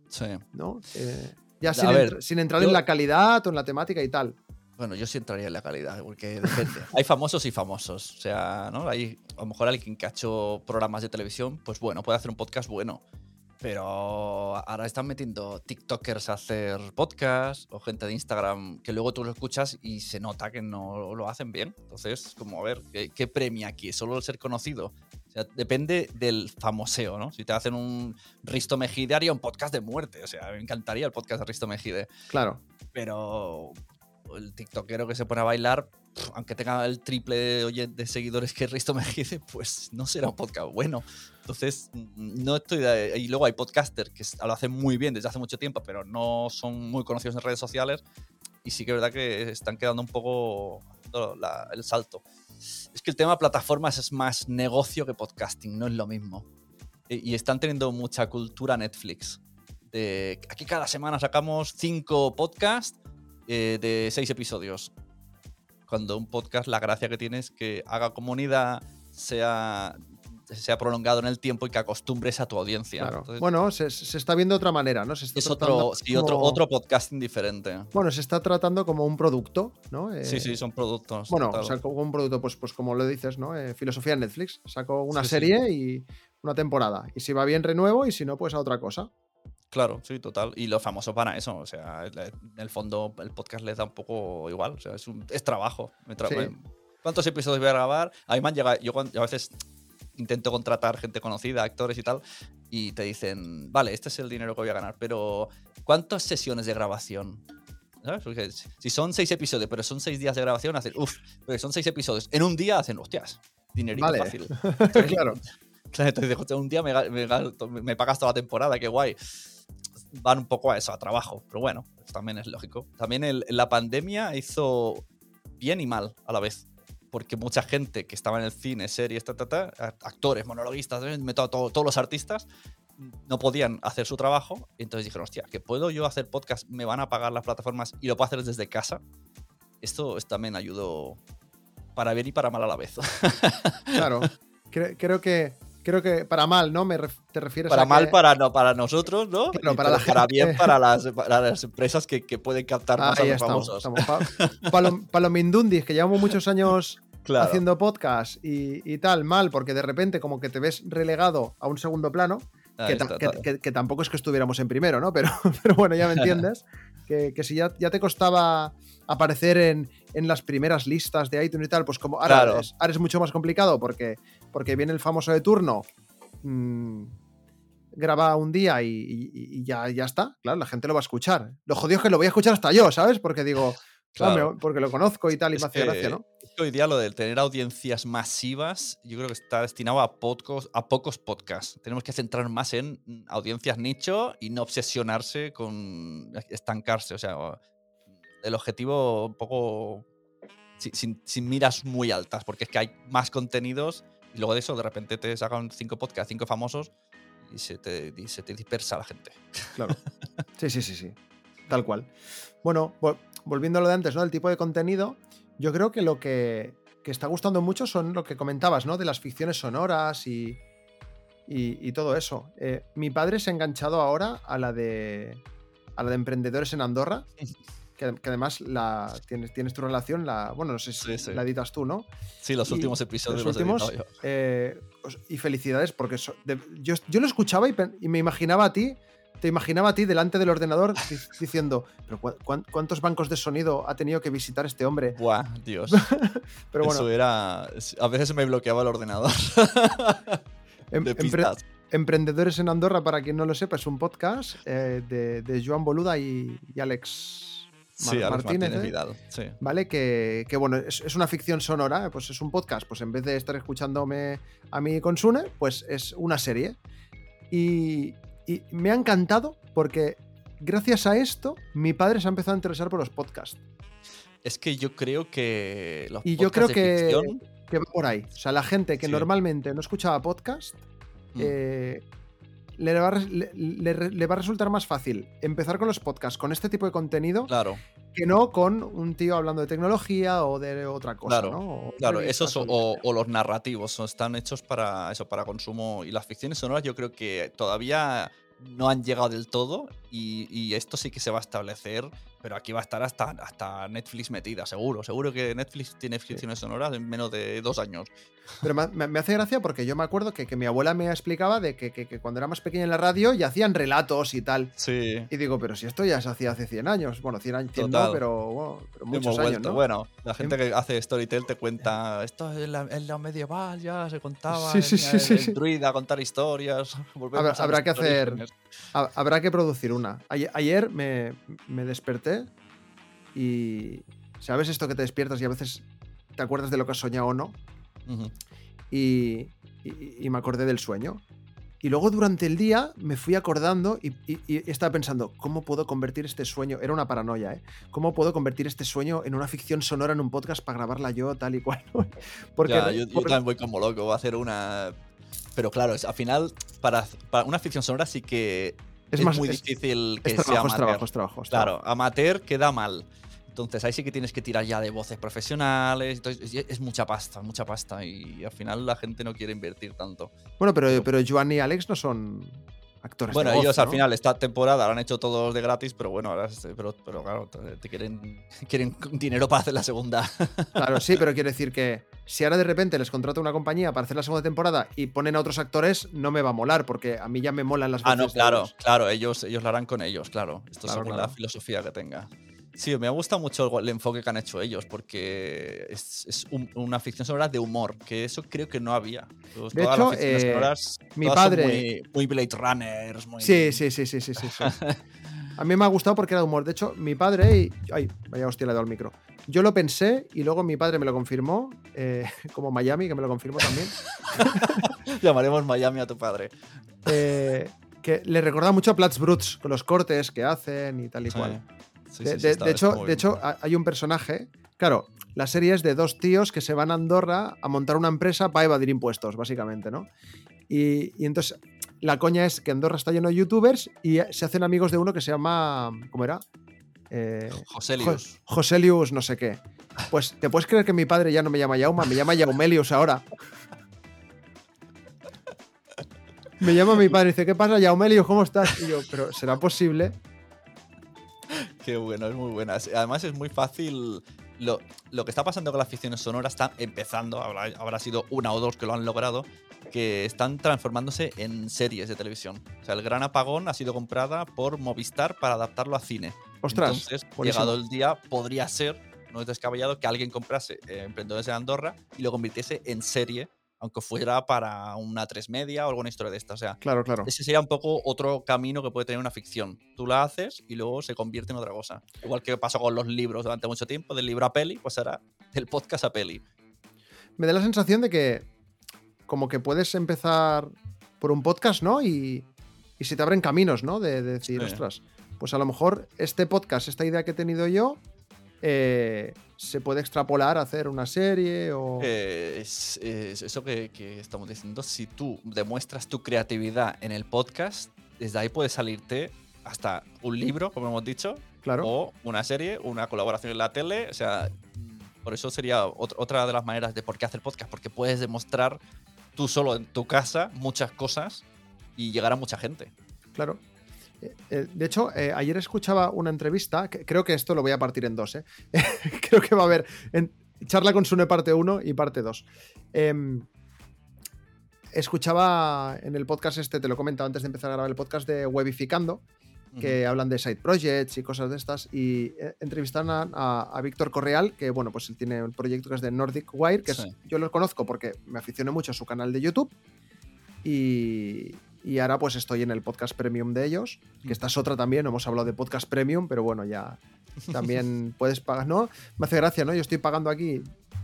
Sí. ¿no? Eh, ya sin, ver, entr- sin entrar yo- en la calidad o en la temática y tal. Bueno, yo sí entraría en la calidad, porque depende. Hay famosos y famosos. O sea, ¿no? Hay a lo mejor alguien que ha hecho programas de televisión, pues bueno, puede hacer un podcast bueno. Pero ahora están metiendo TikTokers a hacer podcast o gente de Instagram que luego tú lo escuchas y se nota que no lo hacen bien. Entonces, como a ver, ¿qué, qué premia aquí? ¿Solo el ser conocido? O sea, depende del famoseo, ¿no? Si te hacen un Risto Mejide, haría un podcast de muerte. O sea, me encantaría el podcast de Risto Mejide Claro. pero el tiktokero que se pone a bailar, aunque tenga el triple de, de seguidores que Risto Mejide, pues no será un podcast bueno. Entonces, mm, no estoy de- Y luego hay podcasters que lo hacen muy bien desde hace mucho tiempo, pero no son muy conocidos en redes sociales. Y sí que es verdad que están quedando un poco la- el salto. Es que el tema plataformas es más negocio que podcasting, no es lo mismo. Y, están teniendo mucha cultura Netflix. De, aquí cada semana sacamos cinco podcasts eh, de seis episodios. Cuando un podcast, la gracia que tiene es que haga comunidad, sea, sea prolongado en el tiempo y que acostumbres a tu audiencia. claro. Entonces, bueno, se, se está viendo de otra manera, ¿no? Se está es otro, sí, otro, como- otro podcasting diferente. Bueno, se está tratando como un producto, ¿no? Eh, sí, sí, son productos. Bueno, o sea, como un producto, pues, pues como lo dices, ¿no? Eh, filosofía en Netflix. Saco una Sí, sí. serie y una temporada. Y si va bien, renuevo, y si no, pues a otra cosa. Claro, sí, total. Y lo famoso para eso. O sea, en el fondo el podcast les da un poco igual. O sea, es, un- es trabajo. Tra- Sí. ¿Cuántos episodios voy a grabar? A mí me han llegado. Yo a veces intento contratar gente conocida, actores y tal, y te dicen, vale, este es el dinero que voy a ganar, pero ¿cuántas sesiones de grabación? ¿Sabes? Porque si son seis episodios, pero son seis días de grabación, hacen, uff, pero si son seis episodios. En un día hacen, hostias, dinerito Vale. fácil. claro. Claro, entonces "Hostia, un día me, me me pagas toda la temporada, qué guay. van un poco a eso, a trabajo. Pero bueno, pues también es lógico. También el- la pandemia hizo bien y mal a la vez. Porque mucha gente que estaba en el cine, series, ta, ta, ta, actores, monologuistas, eh, a todo- todos los artistas, no podían hacer su trabajo. Y entonces dijeron, hostia, que puedo yo hacer podcast, me van a pagar las plataformas y lo puedo hacer desde casa. Esto es- también ayudó para bien y para mal a la vez. Claro. Cre- creo que creo que para mal, ¿no? Me ref- te refieres para a mal que- para, no, para nosotros, ¿no? Claro, para la para bien para las, para las empresas que, que pueden captar más a los estamos. famosos. estamos. Pa- Palo- Palomindundis, que llevamos muchos años Claro. haciendo podcast y, y tal, mal, porque de repente como que te ves relegado a un segundo plano, que, está, que- ta- que- que tampoco es que estuviéramos en primero, ¿no? Pero, pero bueno, ya me entiendes. que, que si ya, ya te costaba aparecer en, en las primeras listas de iTunes y tal, pues como ahora, Claro. es, ahora es mucho más complicado porque, porque viene el famoso de turno. mm, graba un día y, y- y ya, ya está, claro, la gente lo va a escuchar. Lo jodido es que lo voy a escuchar hasta yo, ¿sabes? Porque digo, Claro. hombre, porque lo conozco y tal, y Es me hace que- gracia, ¿no? hoy día lo de tener audiencias masivas, yo creo que está destinado a pocos, a pocos podcasts. Tenemos que centrar más en audiencias nicho y no obsesionarse con estancarse. O sea, el objetivo un poco si- sin, sin miras muy altas, porque es que hay más contenidos y luego de eso de repente te sacan cinco podcasts, cinco famosos y se te, y se te dispersa la gente. Claro. Sí, sí, sí, sí. Tal cual. Bueno, vol- volviendo a lo de antes, ¿no? El tipo de contenido, yo creo que lo que, que está gustando mucho son lo que comentabas, ¿no? De las ficciones sonoras y, y, y todo eso. Eh, mi padre se ha enganchado ahora a la de, a la de emprendedores en Andorra, que, que además la, tienes, tienes tu relación, la, bueno, no sé si Sí, sí. la editas tú, ¿no? Sí, los Y últimos episodios los los, he últimos, yo. eh, y felicidades porque so- de- yo, yo lo escuchaba y, me imaginaba a ti, te imaginaba a ti delante del ordenador di- diciendo, pero cu- cuán- ¿cuántos bancos de sonido ha tenido que visitar este hombre? Buah, Dios. Pero bueno, Eso era. A veces me bloqueaba el ordenador. em- de. Emprendedores en Andorra, para quien no lo sepa, es un podcast eh, de, de Joan Boluda y, y Alex Sí, Martínez, Martínez ¿eh? Vidal. Sí. ¿vale? Que, que, bueno, es, es una ficción sonora, pues es un podcast, pues en vez de estar escuchándome a mí con Sune, pues es una serie. Y, y me ha encantado porque gracias a esto mi padre se ha empezado a interesar por los podcasts. Es que yo creo que. Los Y yo creo de que, ficción, que va por ahí. O sea, la gente que Sí. normalmente no escuchaba podcast, mm, eh, le, va le- le- le va a resultar más fácil empezar con los podcasts con este tipo de contenido Claro, que no con un tío hablando de tecnología o de otra cosa. Claro, ¿no? O claro. Esos o, los narrativos son- están hechos para eso, para consumo. Y las ficciones sonoras, yo creo que todavía no han llegado del todo. Y, y esto sí que se va a establecer. Pero aquí va a estar hasta, hasta Netflix metida, seguro. Seguro que Netflix tiene ficciones sonoras en menos de dos años. Pero me, me- hace gracia porque yo me acuerdo que, que mi abuela me explicaba de que, que- que cuando era más pequeña en la radio ya hacían relatos y tal. Sí. Y digo, pero si esto ya se hacía hace 100 años. Bueno, 100 años, 100 no, pero, bueno, pero muchos Hemos años, vuelto. ¿no? Bueno, la gente que hace Storytel te cuenta, esto es la, en la medieval ya se contaba, Sí, sí, el, sí, el druida contar historias. Habrá- a habrá que hacer- Habrá que producir una. Ayer, ayer me, me desperté y. ¿Sabes esto que te despiertas y a veces te acuerdas de lo que has soñado o no? Y, y- y me acordé del sueño. Y luego durante el día me fui acordando y, estaba pensando, ¿cómo puedo convertir este sueño? Era una paranoia, ¿eh? ¿Cómo puedo convertir este sueño en una ficción sonora en un podcast para grabarla yo, tal y cual? Porque, Ya, yo, yo porque- también voy como loco, voy a hacer una... Pero claro, al final, para, para una ficción sonora sí que es, es, más, muy es, difícil que es sea trabajo, es amateur. trabajo, es trabajo, Claro, amateur queda mal. Entonces ahí sí que tienes que tirar ya de voces profesionales. Entonces, es, es mucha pasta, mucha pasta. Y al final la gente no quiere invertir tanto. Bueno, pero, pero Joan y Alex no son actores Bueno, de voz, ellos al final esta temporada lo han hecho todos de gratis, pero bueno, ahora pero, pero claro, te, quieren, quieren dinero para hacer la segunda. Claro, sí, pero quiero decir que si ahora de repente les contrata una compañía para hacer la segunda temporada y ponen a otros actores, no me va a molar, porque a mí ya me molan las Ah, no, claro, ellos. claro, ellos, ellos lo harán con ellos, claro. Esto Claro, según claro. la filosofía que tenga. Sí, me gusta mucho el, enfoque que han hecho ellos, porque es, es un- una ficción sonora de humor, que eso creo que no había. Pues De hecho, eh, sonoras, mi padre- muy, muy Blade Runners, muy... Sí, sí, sí, sí, sí, sí. sí. A mí me ha gustado porque era de humor. De hecho, mi padre y. Ay, vaya hostia, le he dado al micro. Yo lo pensé y luego mi padre me lo confirmó, eh, como Miami, que me lo confirmó también. Llamaremos Miami a tu padre. Eh, Que le recuerda mucho a Platz Bruts, con los cortes que hacen y tal y cual. Sí, de, sí, sí, de- hecho, de hecho hay un personaje. Claro, la serie es de dos tíos que se van a Andorra a montar una empresa para evadir impuestos, básicamente, ¿no? Y, y entonces la coña es que Andorra está lleno de youtubers y se hacen amigos de uno que se llama. ¿Cómo era? Eh, Joselius. Jo- Joselius, no sé qué. Pues, ¿te puedes creer que mi padre ya no me llama Yauma? Me llama Yaumelius ahora. Me llama mi padre y dice, ¿qué pasa, Yaumelius? ¿Cómo estás? Y yo, pero ¿será posible? Qué bueno, es muy buena. Además es muy fácil. Lo, lo que está pasando con las ficciones sonoras está empezando, habrá, habrá sido una o dos que lo han logrado, que están transformándose en series de televisión. O sea, el Gran Apagón ha sido comprada por Movistar para adaptarlo a cine. Ostras, Entonces, llegado el día, podría ser, no es descabellado, que alguien comprase eh, Emprendedores de Andorra y lo convirtiese en serie, aunque fuera para una tres media o alguna historia de esta. O sea, Claro, claro. ese sería un poco otro camino que puede tener una ficción. Tú la haces y luego se convierte en otra cosa. Igual que pasó con los libros durante mucho tiempo, del libro a peli, pues será del podcast a peli. Me da la sensación de que como que puedes empezar por un podcast, ¿no? Y, y se te abren caminos, ¿no? De, de decir, Sí. ostras, pues a lo mejor este podcast, esta idea que he tenido yo, eh, se puede extrapolar a hacer una serie o... Eh, es, es eso que, que estamos diciendo. Si tú demuestras tu creatividad en el podcast, desde ahí puede salirte hasta un libro, como hemos dicho, claro. o una serie, una colaboración en la tele. O sea, por eso sería ot- otra de las maneras de por qué hacer podcast, porque puedes demostrar tú solo en tu casa muchas cosas y llegar a mucha gente. Claro. Eh, eh, De hecho, eh, ayer escuchaba una entrevista, que creo que esto lo voy a partir en dos, ¿eh? creo que va a haber en- charla con Sune parte 1 y parte 2. escuchaba en el podcast este, te lo he comentado antes de empezar a grabar el podcast de Webificando, que hablan de side projects y cosas de estas, y entrevistaron a, a- a Víctor Correal, que bueno, pues él tiene un proyecto que es de Nordic Wire, que es- yo lo conozco porque me aficioné mucho a su canal de YouTube, y, y ahora pues estoy en el podcast premium de ellos, que esta es otra también, hemos hablado de podcast premium, pero bueno, ya también puedes pagar, ¿no? Me hace gracia, ¿no? Yo estoy pagando aquí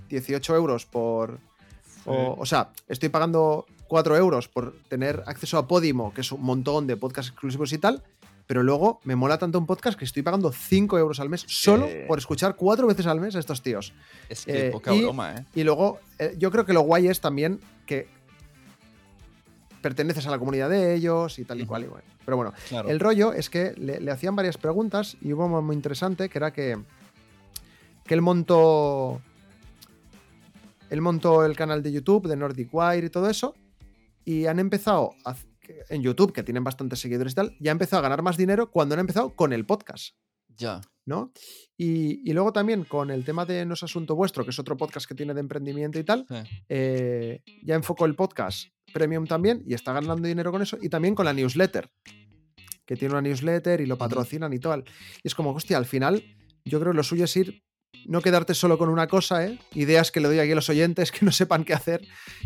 18 euros por... O, o sea, estoy pagando 4 euros por tener acceso a Podimo, que es un montón de podcasts exclusivos y tal, pero luego me mola tanto un podcast que estoy pagando 5 euros al mes solo Eh. por escuchar cuatro veces al mes a estos tíos. Es que Eh, poca y- broma, ¿eh? Y luego, eh, yo creo que lo guay es también que perteneces a la comunidad de ellos y tal y cual y bueno. Pero bueno, Claro. el rollo es que le, le hacían varias preguntas y hubo una muy interesante que era que, que él montó. Él montó el canal de YouTube de Nordic Wire y todo eso. Y han empezado a- en YouTube, que tienen bastantes seguidores y tal, ya ha empezado a ganar más dinero cuando han empezado con el podcast. Ya. ¿no? Y, y luego también con el tema de No es Asunto Vuestro, que es otro podcast que tiene de emprendimiento y tal, Sí. eh, ya enfocó el podcast premium también y está ganando dinero con eso. Y también con la newsletter, que tiene una newsletter y lo patrocinan y tal. Y es como, hostia, al final yo creo que lo suyo es ir, no quedarte solo con una cosa, ¿eh? ideas que le doy aquí a los oyentes que no sepan qué hacer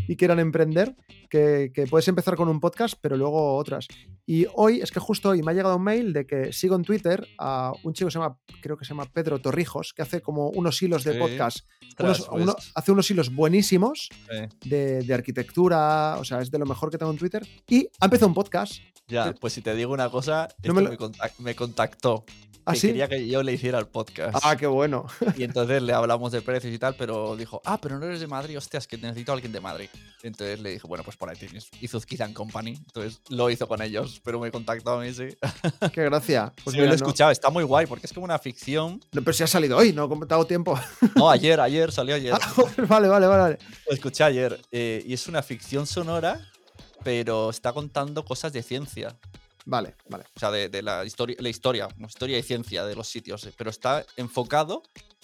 y quieran emprender, que, que puedes empezar con un podcast, pero luego otras. Y hoy, es que justo hoy me ha llegado un mail de que sigo en Twitter a un chico que se llama, creo que se llama Pedro Torrijos, que hace como unos hilos de Sí. podcast, unos- pues, uno- hace unos hilos buenísimos sí. de, de arquitectura, o sea, es de lo mejor que tengo en Twitter. Y ha empezado un podcast. Ya, pues si te digo una cosa, no me lo- me contactó. ¿Ah, que sí? quería que yo le hiciera el podcast. Ah, qué bueno. Y entonces le hablamos de precios y tal, pero dijo, ah, pero no eres de Madrid, hostias, que necesito a alguien de Madrid. Entonces le dije, bueno, pues por ahí tienes Izuzquiza Company. Entonces lo hizo con ellos, pero me contactó a mí, sí. Qué gracia. Pues sí, me lo mira, he no- escuchado, está muy guay, porque es como una ficción. no, pero si ha salido hoy, no he dado tiempo. No, ayer, ayer, salió ayer. Ah, vale, vale, vale. vale. Lo escuché ayer. eh, y es una ficción sonora, pero está contando cosas de ciencia. Vale, vale. O sea, de, de la, historia, la historia, historia y ciencia de los sitios. eh, Pero está enfocado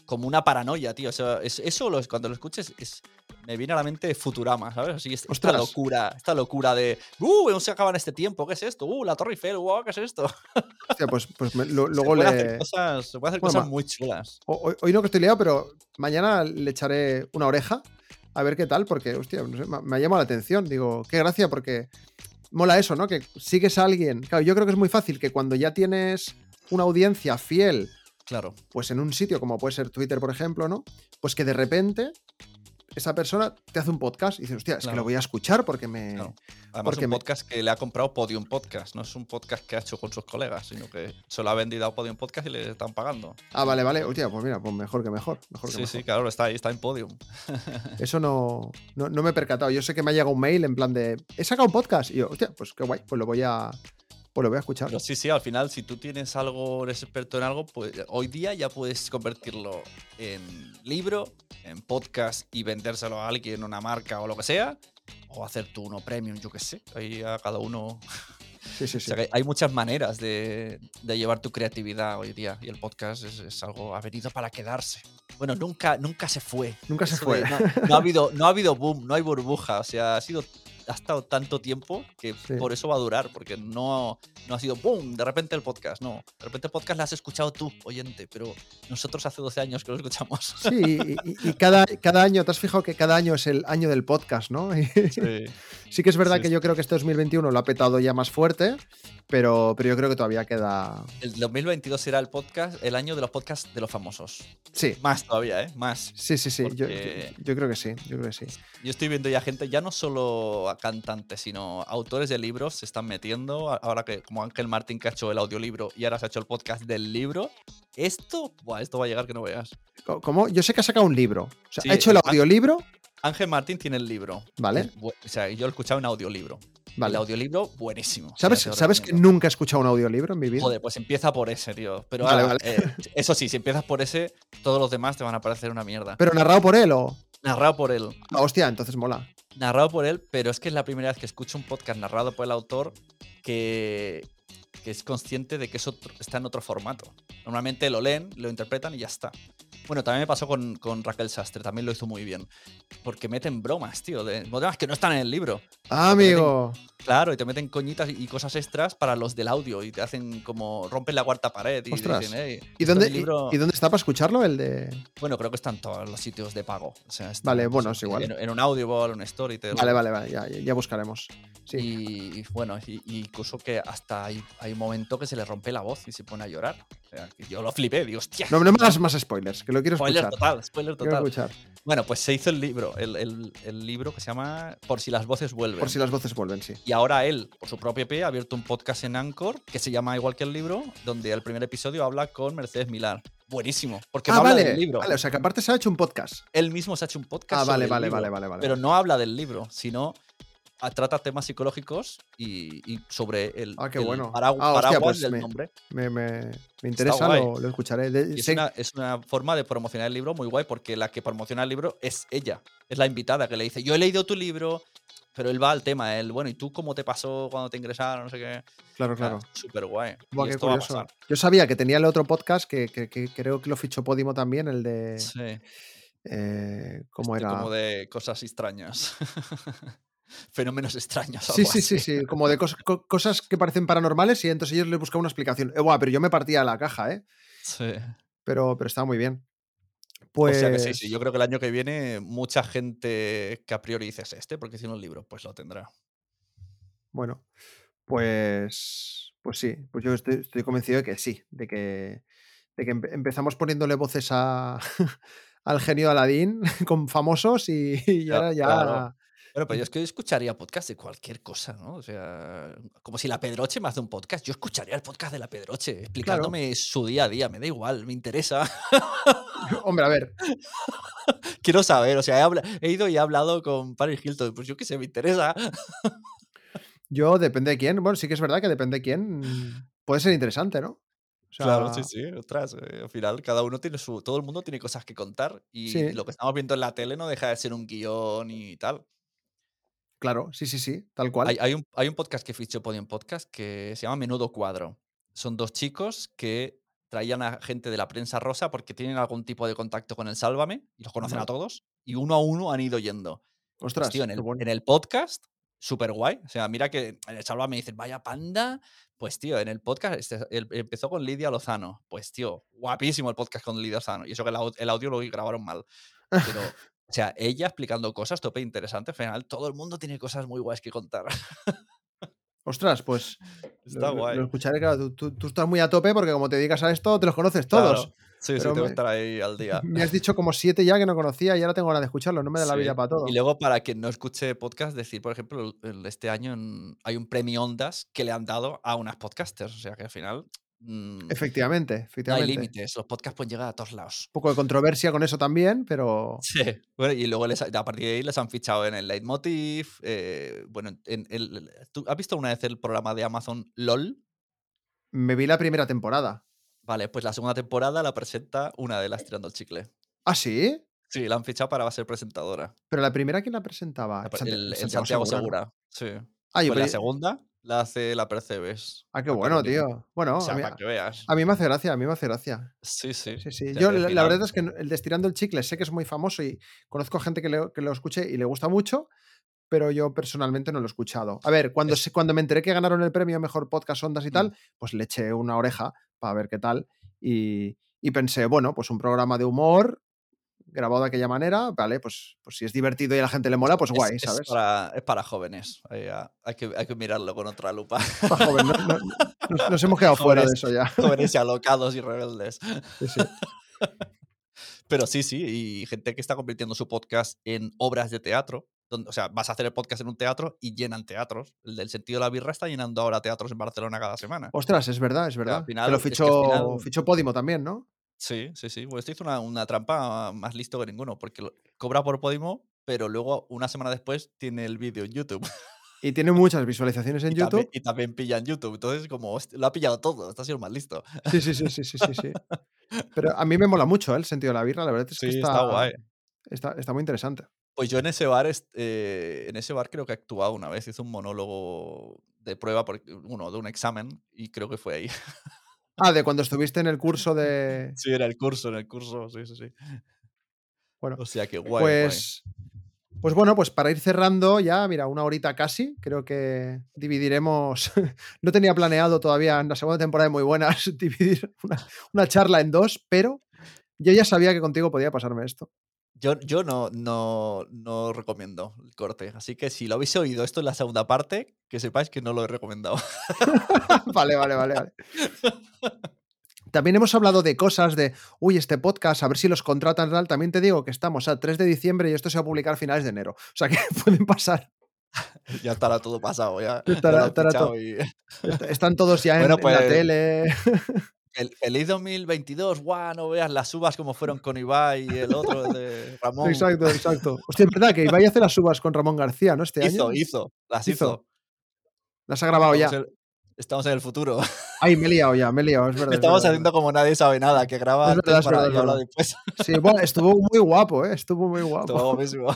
como una paranoia, tío. O sea, es- eso lo, cuando lo escuches es, me viene a la mente Futurama, ¿sabes? Así, es- esta Ostras. locura, esta locura de, uh, no se acaba en este tiempo, ¿qué es esto? Uh, la Torre Eiffel, wow, ¿qué es esto? Hostia, pues, pues me- lo- se luego hacer le. cosas, se pueden hacer Bueno, cosas muy chulas. Hoy, hoy no que estoy liado, pero mañana le echaré una oreja a ver qué tal, porque, hostia, no sé, me, me ha llamado la atención. Digo, qué gracia, porque mola eso, ¿no? Que sigues a alguien. Claro, yo creo que es muy fácil que cuando ya tienes una audiencia fiel, Claro. pues en un sitio como puede ser Twitter, por ejemplo, ¿no? Pues que de repente esa persona te hace un podcast y dices, hostia, es que lo voy a escuchar porque me. Claro. Además, Porque un me- podcast que le ha comprado Podium Podcast. No es un podcast que ha hecho con sus colegas, sino que se lo ha vendido a Podium Podcast y le están pagando. Ah, vale, vale. Hostia, pues mira, pues mejor que mejor. mejor que Sí, mejor. sí, claro, está ahí, está en Podium. Eso no, no, no me he percatado. Yo sé que me ha llegado un mail en plan de. He sacado un podcast. Y yo, hostia, pues qué guay, pues lo voy a. Pues lo voy a escuchar. Pero sí, sí, al final, si tú tienes algo, eres experto en algo, pues hoy día ya puedes convertirlo en libro, en podcast y vendérselo a alguien, una marca o lo que sea. O hacer tú uno premium, yo qué sé. Ahí a cada uno. Sí, sí, O sí. sea, que hay muchas maneras de, de llevar tu creatividad hoy día. Y el podcast es, es algo, ha venido para quedarse. Bueno, nunca, nunca se fue. Nunca se Eso fue. de- no, no ha habido, no ha habido boom, no hay burbuja. O sea, ha sido. Ha estado tanto tiempo que Sí. por eso va a durar, porque no, no ha sido boom, de repente el podcast, no. De repente el podcast lo has escuchado tú, oyente, pero nosotros hace 12 años que lo escuchamos. Sí, y, y- y cada, cada año, ¿te has fijado que cada año es el año del podcast, no? Sí. sí que es verdad Sí, que yo creo que este 2021 lo ha petado ya más fuerte, pero, pero yo creo que todavía queda. El 2022 será el podcast, el año de los podcasts de los famosos. Sí, Más todavía, ¿eh? Más. sí, sí, sí. Yo, Porque- yo- yo creo que sí, yo creo que sí. Yo estoy viendo ya gente, ya no solo a cantantes, sino autores de libros se están metiendo. Ahora que, como Ángel Martín, que ha hecho el audiolibro y ahora se ha hecho el podcast del libro. Esto, buah, esto va a llegar que no veas. ¿Cómo? Yo sé que ha sacado un libro. O sea, Sí, ha hecho el el- audiolibro, Ángel Martín tiene el libro. Vale. O sea, yo lo he escuchado en audiolibro. vale. El audiolibro, buenísimo. O sea, ¿Sabes, ¿sabes que nunca he escuchado un audiolibro en mi vida? Joder, pues empieza por ese, tío. Pero Vale, ahora, vale. eh, eso sí, si empiezas por ese, todos los demás te van a parecer una mierda. ¿Pero narrado por él o.? Narrado por él. Ah, hostia, entonces mola. narrado por él, pero es que es la primera vez que escucho un podcast narrado por el autor que, que es consciente de que eso está en otro formato. Normalmente lo leen, lo interpretan y ya está. Bueno, también me pasó con, con Raquel Sastre, también lo hizo muy bien. Porque meten bromas, tío, de bromas que no están en el libro. Ah, amigo. Claro, y te meten coñitas y cosas extras para los del audio y te hacen como rompen la cuarta pared y Ostras. dicen, "Ey, ¿Y esto en dónde, el libro-". y, y dónde está para escucharlo? El de. Bueno, creo que están todos los sitios de pago. O sea, está, Vale, bueno, es igual. En, en un Audible, un Storytel. Vale, vale, vale, ya, ya buscaremos. Sí. Y, y bueno, y incluso que hasta hay, hay un momento que se le rompe la voz y se pone a llorar. O sea, que yo lo flipé, digo, hostia. No, no me hagas más spoilers, que lo quiero spoiler escuchar. total, spoiler total. escuchar. Bueno, pues se hizo el libro, el, el- el libro que se llama Por si las voces vuelven. Por si las voces vuelven, sí. Y ahora él, por su propio pie, ha abierto un podcast en Anchor que se llama igual que el libro, donde el primer episodio habla con Mercedes Milar. Buenísimo, porque Ah, no habla del libro. vale. O sea, que aparte se ha hecho un podcast. Él mismo se ha hecho un podcast. Ah, vale, sobre el vale, libro, vale, vale, vale. Pero no habla del libro, sino trata temas psicológicos y, y sobre el, Ah, qué el bueno. paragu- Ah, hostia, paraguas pues del me- nombre. Me, me- me interesa, lo, lo escucharé. De- es, una, es una forma de promocionar el libro muy guay porque la que promociona el libro es ella, es la invitada que le dice, yo he leído tu libro, pero él va al tema, él, bueno, ¿y tú cómo te pasó cuando te ingresaron? No sé qué. Claro, claro. Súper guay. Buah, y qué esto va a curioso. pasar. Yo sabía que tenía el otro podcast que, que- que creo que lo fichó Podimo también, el de. Sí. eh, ¿Cómo Este, era? Como de cosas extrañas. Fenómenos extraños. Sí, sí, sí, así. sí. Como de cos- co- cosas que parecen paranormales y entonces ellos les buscaban una explicación. Eh, buah, pero yo me partía la caja, ¿eh? Sí. Pero, pero estaba muy bien. Pues. O sea que sí, sí, yo creo que el año que viene mucha gente que a priori dices este, porque tiene un libro, pues lo tendrá. Bueno, pues, pues sí, pues yo estoy, estoy convencido de que sí, de que, de que empe- empezamos poniéndole voces a, al genio Aladín con famosos y, y ahora ya... claro. Bueno, pero yo es que escucharía podcast de cualquier cosa, ¿no? O sea, como si la Pedroche me hace un podcast. Yo escucharía el podcast de la Pedroche, explicándome su día a día. Me da igual, me interesa. Hombre, a ver, Quiero saber, o sea, he, ido y he hablado con Paris Hilton. Pues yo qué sé, me interesa. yo depende de quién, bueno, sí que es verdad que depende de quién, puede ser interesante, ¿no? O sea, Claro, sí, sí, ostras. eh, al final, cada uno tiene su. Todo el mundo tiene cosas que contar. Y Sí. lo que estamos viendo en la tele no deja de ser un guion y tal. Claro, sí, sí, sí, tal cual. Hay, hay un, hay un podcast que fichó Podium Podcast que se llama Menudo Cuadro. Son dos chicos que traían a gente de la prensa rosa porque tienen algún tipo de contacto con el Sálvame y los conocen a todos. Y uno a uno han ido yendo. Pues, Ostras, tío, en el, bueno. en el podcast, súper guay. O sea, mira que en el Sálvame dicen, vaya panda. Pues, tío, en el podcast este- el- empezó con Lidia Lozano. Pues, tío, guapísimo el podcast con Lidia Lozano. Y eso que el, el audio lo grabaron mal. Pero, o sea, ella explicando cosas tope interesante. Al final, todo el mundo tiene cosas muy guays que contar. Ostras, pues Está lo, guay. lo escucharé, claro, tú, tú- tú estás muy a tope porque como te dedicas a esto, te los conoces todos. Claro. Sí, sí, tengo que me- estar ahí al día. Me has dicho como siete ya que no conocía y ahora tengo ganas de escucharlo. No me da la vida para todo. Y luego, para quien no escuche podcast, decir, por ejemplo, este año hay un premio Ondas que le han dado a unas podcasters. O sea que al final. Mm, Efectivamente, No hay efectivamente. límites. Los podcasts pueden llegar a todos lados. Un poco de controversia con eso también, pero Sí. Bueno, y luego les, ha- a partir de ahí les han fichado en el Leitmotiv. eh, bueno, en el, ¿tú has visto una vez el programa de Amazon LOL? me vi la primera temporada. Vale, pues la segunda temporada la presenta una de las tirando el chicle. ¿Ah, sí? Sí, la han fichado para ser presentadora. Pero la primera, ¿quién la presentaba? La el, el Santiago, Segura. ¿no? Sí. Ah, yo pues la segunda la hace la Percebes. ah, qué bueno, tío. Bueno, O sea, a mí, para que veas. a mí me hace gracia, a mí me hace gracia. Sí, sí. Sí, sí. Yo, la, verdad es que el de Estirando el Chicle sé que es muy famoso y conozco gente que, le- que lo escuche y le gusta mucho, pero yo personalmente no lo he escuchado. A ver, cuando, Es- se- cuando me enteré que ganaron el premio Mejor Podcast Ondas y Mm. tal, pues le eché una oreja para ver qué tal y, y pensé, bueno, pues un programa de humor grabado de aquella manera, vale, pues, pues si es divertido y a la gente le mola, pues es- guay, es ¿sabes? para, es para jóvenes. Hay, hay que, hay que mirarlo con otra lupa. Pa' joven, no- no- nos, nos hemos quedado fuera de Jóvenes. eso ya. jóvenes y alocados y rebeldes. Sí, sí. Pero sí, sí, y gente que está convirtiendo su podcast en obras de teatro. Donde, o sea, vas a hacer el podcast en un teatro y llenan teatros. El del sentido de la birra está llenando ahora teatros en Barcelona cada semana. Ostras, es verdad, es verdad. final- es que al fichó, final- fichó Podimo también, ¿no? Sí, sí, sí. Pues esto hizo una, una trampa más listo que ninguno, porque lo- cobra por Podimo, pero luego una semana después tiene el vídeo en YouTube. Y tiene muchas visualizaciones en y, YouTube. Y también pilla en YouTube. Entonces, como "Hostia, lo ha pillado todo, está siendo más listo. Sí, sí, sí, sí, sí, sí, sí. Pero a mí me mola mucho ¿eh? el sentido de la birra, la verdad es que Sí, está, está guay. Está, está muy interesante. Pues yo en ese bar, est- eh, en ese bar creo que he actuado una vez, hice un monólogo de prueba, porque, uno, de un examen, y creo que fue ahí. Ah, de cuando estuviste en el curso de. Sí, era el curso, en el curso, sí, sí, sí. Bueno, O sea que guay. guay. pues. Pues bueno, pues para ir cerrando ya, mira, una horita casi, creo que dividiremos, no tenía planeado todavía en la segunda temporada de Muy Buenas dividir una, una charla en dos, pero yo ya sabía que contigo podía pasarme esto. Yo, yo no, no, no recomiendo el corte, así que si lo habéis oído esto en la segunda parte, que sepáis que no lo he recomendado. vale, vale, vale, vale. También hemos hablado de cosas de, uy, este podcast, a ver si los contratan tal. También te digo que estamos a 3 de diciembre y esto se va a publicar a finales de enero. O sea que pueden pasar. ya estará todo pasado, ya. ya Estará- fichado todo- y- Están todos ya en la pues, tele. Fel- Feliz 2022, guau, no veas las uvas como fueron con Ibai y el otro de Ramón. Exacto, exacto. Hostia, es verdad que Ibai hace las uvas con Ramón García, ¿no? Este hizo, año. hizo, las Hizo. hizo. Las ha grabado ya. Estamos en- Estamos en el futuro. Ay, me he liado ya, me he liado, es verdad. es Estamos verdad, haciendo como nadie sabe nada, que graba Es verdad, para y habla después. Sí, bueno, estuvo muy guapo, ¿eh? Estuvo muy guapo. Todo mismo.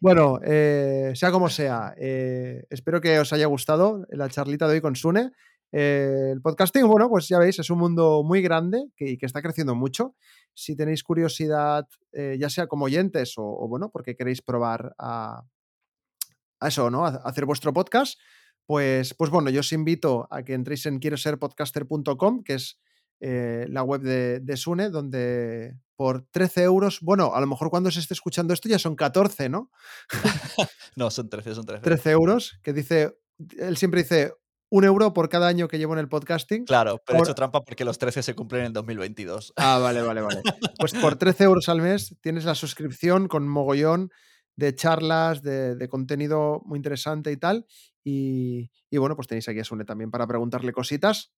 Bueno, eh, sea como sea, eh, espero que os haya gustado la charlita de hoy con Sune. Eh, el podcasting, bueno, pues ya veis, es un mundo muy grande que, y que está creciendo mucho. Si tenéis curiosidad, eh, ya sea como oyentes o, o, bueno, porque queréis probar a, a eso, ¿no? A, a hacer vuestro podcast, pues, pues bueno, yo os invito a que entréis en quiero ser podcaster.com, que es eh, la web de, de, Sune, donde por 13 euros, bueno, a lo mejor cuando se esté escuchando esto ya son 14, ¿no? no, son 13, son 13. 13 euros, que dice, él siempre dice un euro por cada año que llevo en el podcasting. Claro, pero Ahora... he hecho trampa porque los 13 se cumplen en el 2022. Ah, vale, vale, vale. Pues por 13 euros al mes tienes la suscripción con mogollón de charlas, de, de contenido muy interesante y tal. Y, y, bueno, pues tenéis aquí a Sune también para preguntarle cositas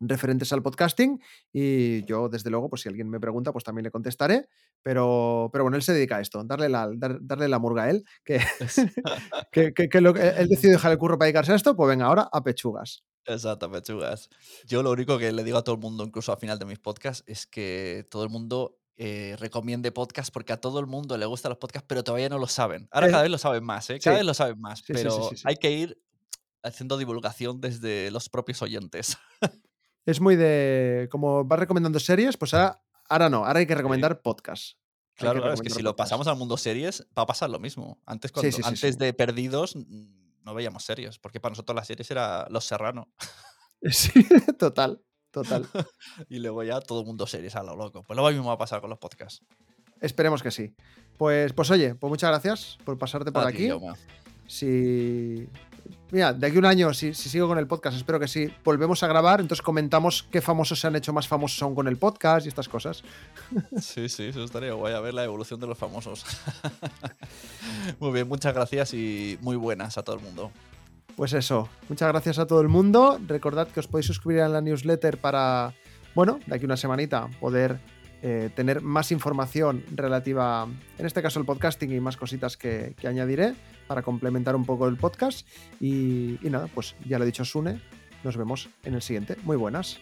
referentes al podcasting y yo desde luego pues si alguien me pregunta pues también le contestaré pero, pero bueno él se dedica a esto darle la, dar, darle la murga a él que, que, que, que lo, él decidió dejar el curro para dedicarse a esto pues venga ahora a pechugas exacto pechugas yo lo único que le digo a todo el mundo incluso al final de mis podcasts es que todo el mundo eh, recomiende podcast porque a todo el mundo le gustan los podcasts, pero todavía no lo saben. Ahora cada vez lo saben más, ¿eh? Cada sí. vez lo saben más, sí, pero sí, hay que ir haciendo divulgación desde los propios oyentes. Es muy de. Como vas recomendando series, pues ahora, ahora no, ahora hay que recomendar podcasts. Claro, claro es que si lo pasamos al mundo series, va a pasar lo mismo. Antes, cuando, antes de Perdidos, no veíamos series, porque para nosotros las series era Los Serrano. Sí, total. Total. y luego ya todo el mundo series a lo loco. Pues lo mismo va a pasar con los podcasts. Esperemos que sí. Pues, pues oye, pues muchas gracias por pasarte por a aquí. Ti, si mira, de aquí a un año, si, si, sigo con el podcast, espero que sí, volvemos a grabar, entonces comentamos qué famosos se han hecho más famosos aún con el podcast y estas cosas. Sí, sí, eso estaría guay, a ver la evolución de los famosos. muy bien, muchas gracias y muy buenas a todo el mundo. Pues eso, muchas gracias a todo el mundo. Recordad que os podéis suscribir a la newsletter para, bueno, de aquí una semanita poder eh, tener más información relativa, en este caso el podcasting y más cositas que, añadiré para complementar un poco el podcast. Y, y nada, pues ya lo he dicho Sune, nos vemos en el siguiente. Muy buenas.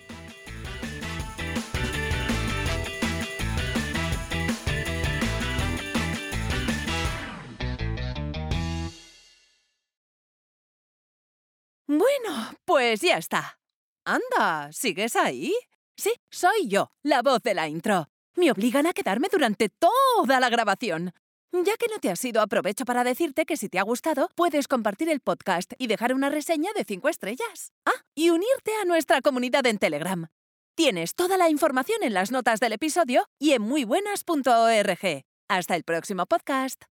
Bueno, pues ya está. Anda, ¿sigues ahí? Sí, soy yo, la voz de la intro. Me obligan a quedarme durante toda la grabación. Ya que no te has ido, aprovecho para decirte que si te ha gustado, puedes compartir el podcast y dejar una reseña de 5 estrellas. Ah, y unirte a nuestra comunidad en Telegram. Tienes toda la información en las notas del episodio y en muybuenas.org. Hasta el próximo podcast.